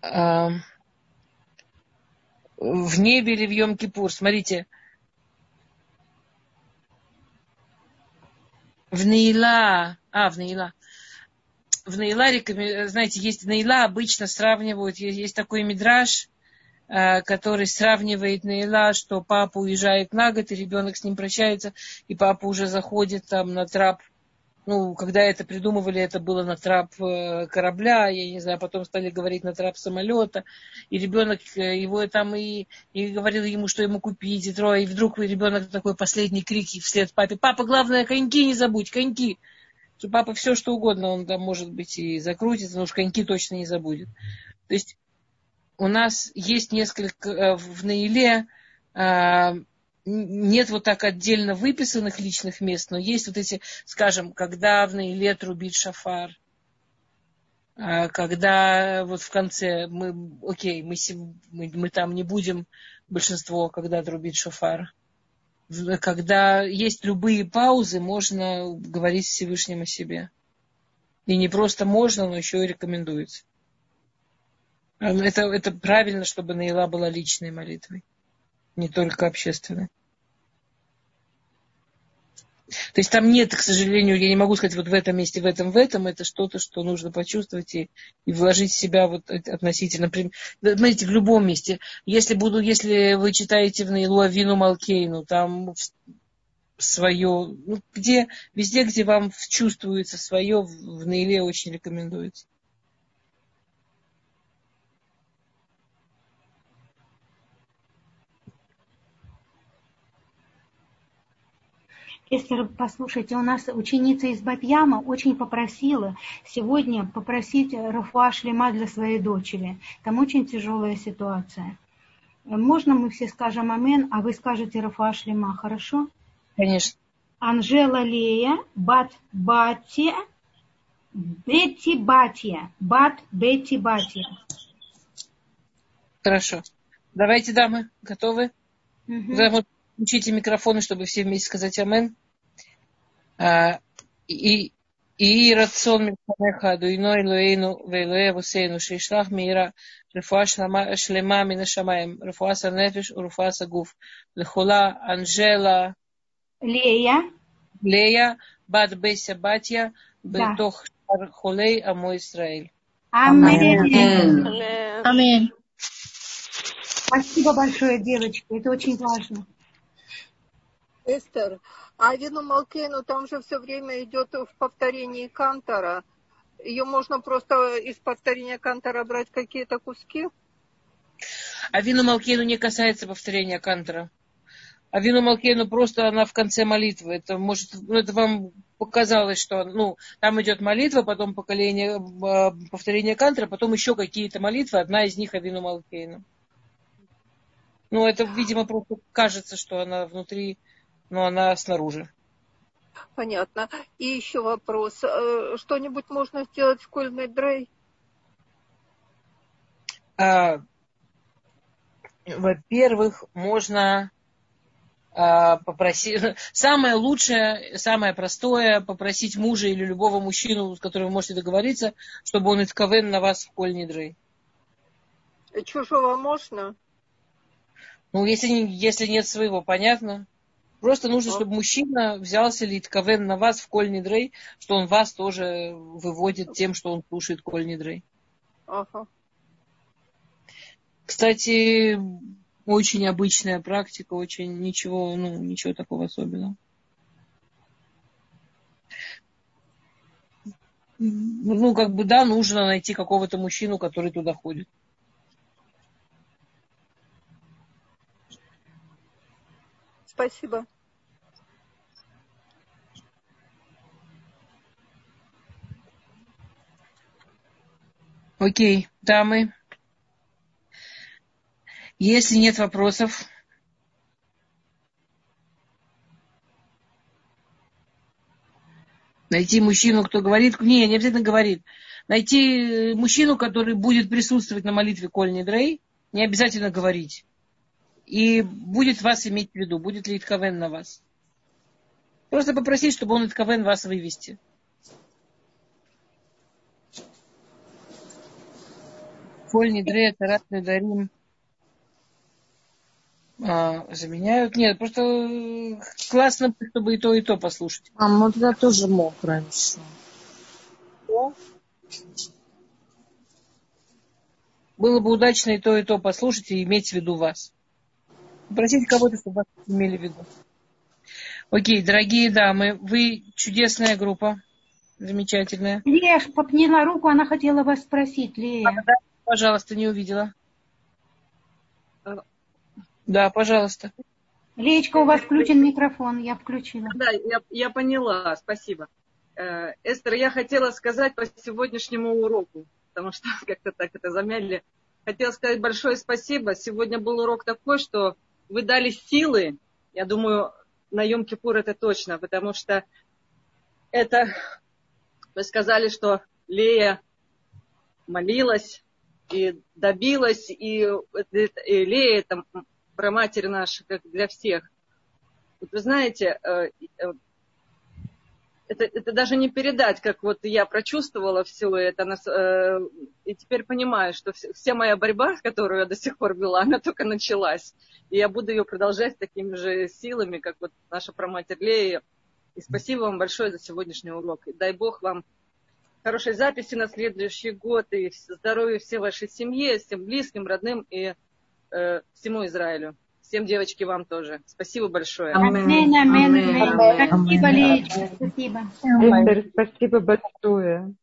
А, в небе или в Йом-Кипур. Смотрите, в Наила, а, в Наила, в Наила, знаете, есть Наила, обычно сравнивают, есть, есть такой мидраж, который сравнивает Нейла, что папа уезжает на год, и ребенок с ним прощается, и папа уже заходит там на трап. Ну, когда это придумывали, это было на трап э, корабля, я не знаю, потом стали говорить на трап самолета, и ребенок э, его там и, и говорил ему, что ему купить, и трое, и вдруг ребенок такой последний крик вслед папе, папа, главное, коньки не забудь, коньки. Что папа все, что угодно, он там, может быть, и закрутится, но уж коньки точно не забудет. То есть у нас есть несколько э, в Наиле, а, нет вот так отдельно выписанных личных мест, но есть вот эти, скажем, когда в Наиле трубит шафар, а, когда вот в конце мы, окей, мы, мы, мы там не будем большинство, когда трубит шафар. Когда есть любые паузы, можно говорить Всевышнему о себе. И не просто можно, но еще и рекомендуется. А, ну, это, это правильно, чтобы Наила была личной молитвой, не только общественной. То есть там нет, к сожалению, я не могу сказать вот в этом месте, в этом, в этом. Это что-то, что нужно почувствовать и, и вложить в себя вот относительно. Смотрите, в любом месте. Если, буду, если вы читаете в Наилу Авину Малкейну, там свое, ну, где, везде, где вам чувствуется свое, в Наиле очень рекомендуется. Эстер, послушайте, у нас ученица из Батьяма очень попросила сегодня попросить Рафуа Шлема для своей дочери. Там очень тяжелая ситуация. Можно мы все скажем амен, а вы скажете Рафуа Шлема, хорошо? Конечно. Анжела Лея, Бат Батия, Бетти Батия, Бат Бетти Батия. Хорошо. Давайте, дамы, готовы? Угу. Включите микрофоны, чтобы все вместе сказать «Амен». А, и, и рацион Мельханеха, Дуино Элуэйну, Вейлуэ Вусейну, Шейшлах Мира, Рифуа Шлема Минашамаем, Рифуа Санефиш, Руфуа Сагуф, Лехула, Анжела, Лея, Лея, Бад Беся Батья, Бетох Шар Холей, Амо Исраэль. Аминь. Аминь. Спасибо большое, девочки. Это очень важно. Эстер, а Вину Малкейну там же все время идет в повторении Кантора. Ее можно просто из повторения Кантора брать какие-то куски? А Вину Малкейну не касается повторения Кантора. А Вину Малкейну просто она в конце молитвы. Это может, ну, это вам показалось, что ну, там идет молитва, потом поколение, а, повторение Кантора, потом еще какие-то молитвы, одна из них Авину Малкейну. Ну, это, видимо, просто кажется, что она внутри но она снаружи. Понятно. И еще вопрос. Э, что-нибудь можно сделать в Кольный Дрей? А, во-первых, можно а, попросить... Самое лучшее, самое простое, попросить мужа или любого мужчину, с которым вы можете договориться, чтобы он итковен на вас в Кольный Дрей. Чужого можно? Ну, если, если нет своего, понятно. Просто нужно, чтобы мужчина взялся литковен на вас в кольный дрей, что он вас тоже выводит тем, что он слушает кольный дрей. Ага. Кстати, очень обычная практика, очень ничего, ну, ничего такого особенного. Ну, как бы, да, нужно найти какого-то мужчину, который туда ходит. Спасибо. Окей, дамы. Если нет вопросов, найти мужчину, кто говорит, не, не обязательно говорит, найти мужчину, который будет присутствовать на молитве Коль Дрей, не обязательно говорить. и будет вас иметь в виду, будет ли Итковен на вас. Просто попросить, чтобы он Итковен вас вывести. Коль, Нидре, Тарат, Дарим а, заменяют. Нет, просто э, классно, чтобы и то, и то послушать. А, ну тогда тоже мог раньше. Было бы удачно и то, и то послушать и иметь в виду вас. Попросите кого-то, чтобы вас имели в виду. Окей, дорогие дамы, вы чудесная группа. Замечательная. Леш, подняла руку, она хотела вас спросить, Лея. А, да, пожалуйста, не увидела. Да, пожалуйста. Леечка, у вас включен микрофон, я включила. Да, я, я поняла, спасибо. Э, Эстер, я хотела сказать по сегодняшнему уроку, потому что как-то так это замяли. Хотела сказать большое спасибо. Сегодня был урок такой, что вы дали силы, я думаю, на Йом-Кипур это точно, потому что это, вы сказали, что Лея молилась и добилась, и, и Лея это про матерь нашу, как для всех. Вот вы знаете, э, э, это, это даже не передать, как вот я прочувствовала все это, э, и теперь понимаю, что вся моя борьба, которую я до сих пор вела, она только началась. И я буду ее продолжать такими же силами, как вот наша проматерь Лея. И спасибо вам большое за сегодняшний урок. И дай Бог вам хорошей записи на следующий год, и здоровья всей вашей семье, всем близким, родным и э, всему Израилю. Всем девочки вам тоже. Спасибо большое. Аминь, аминь, аминь. Спасибо, Леечка, спасибо. Спасибо большое.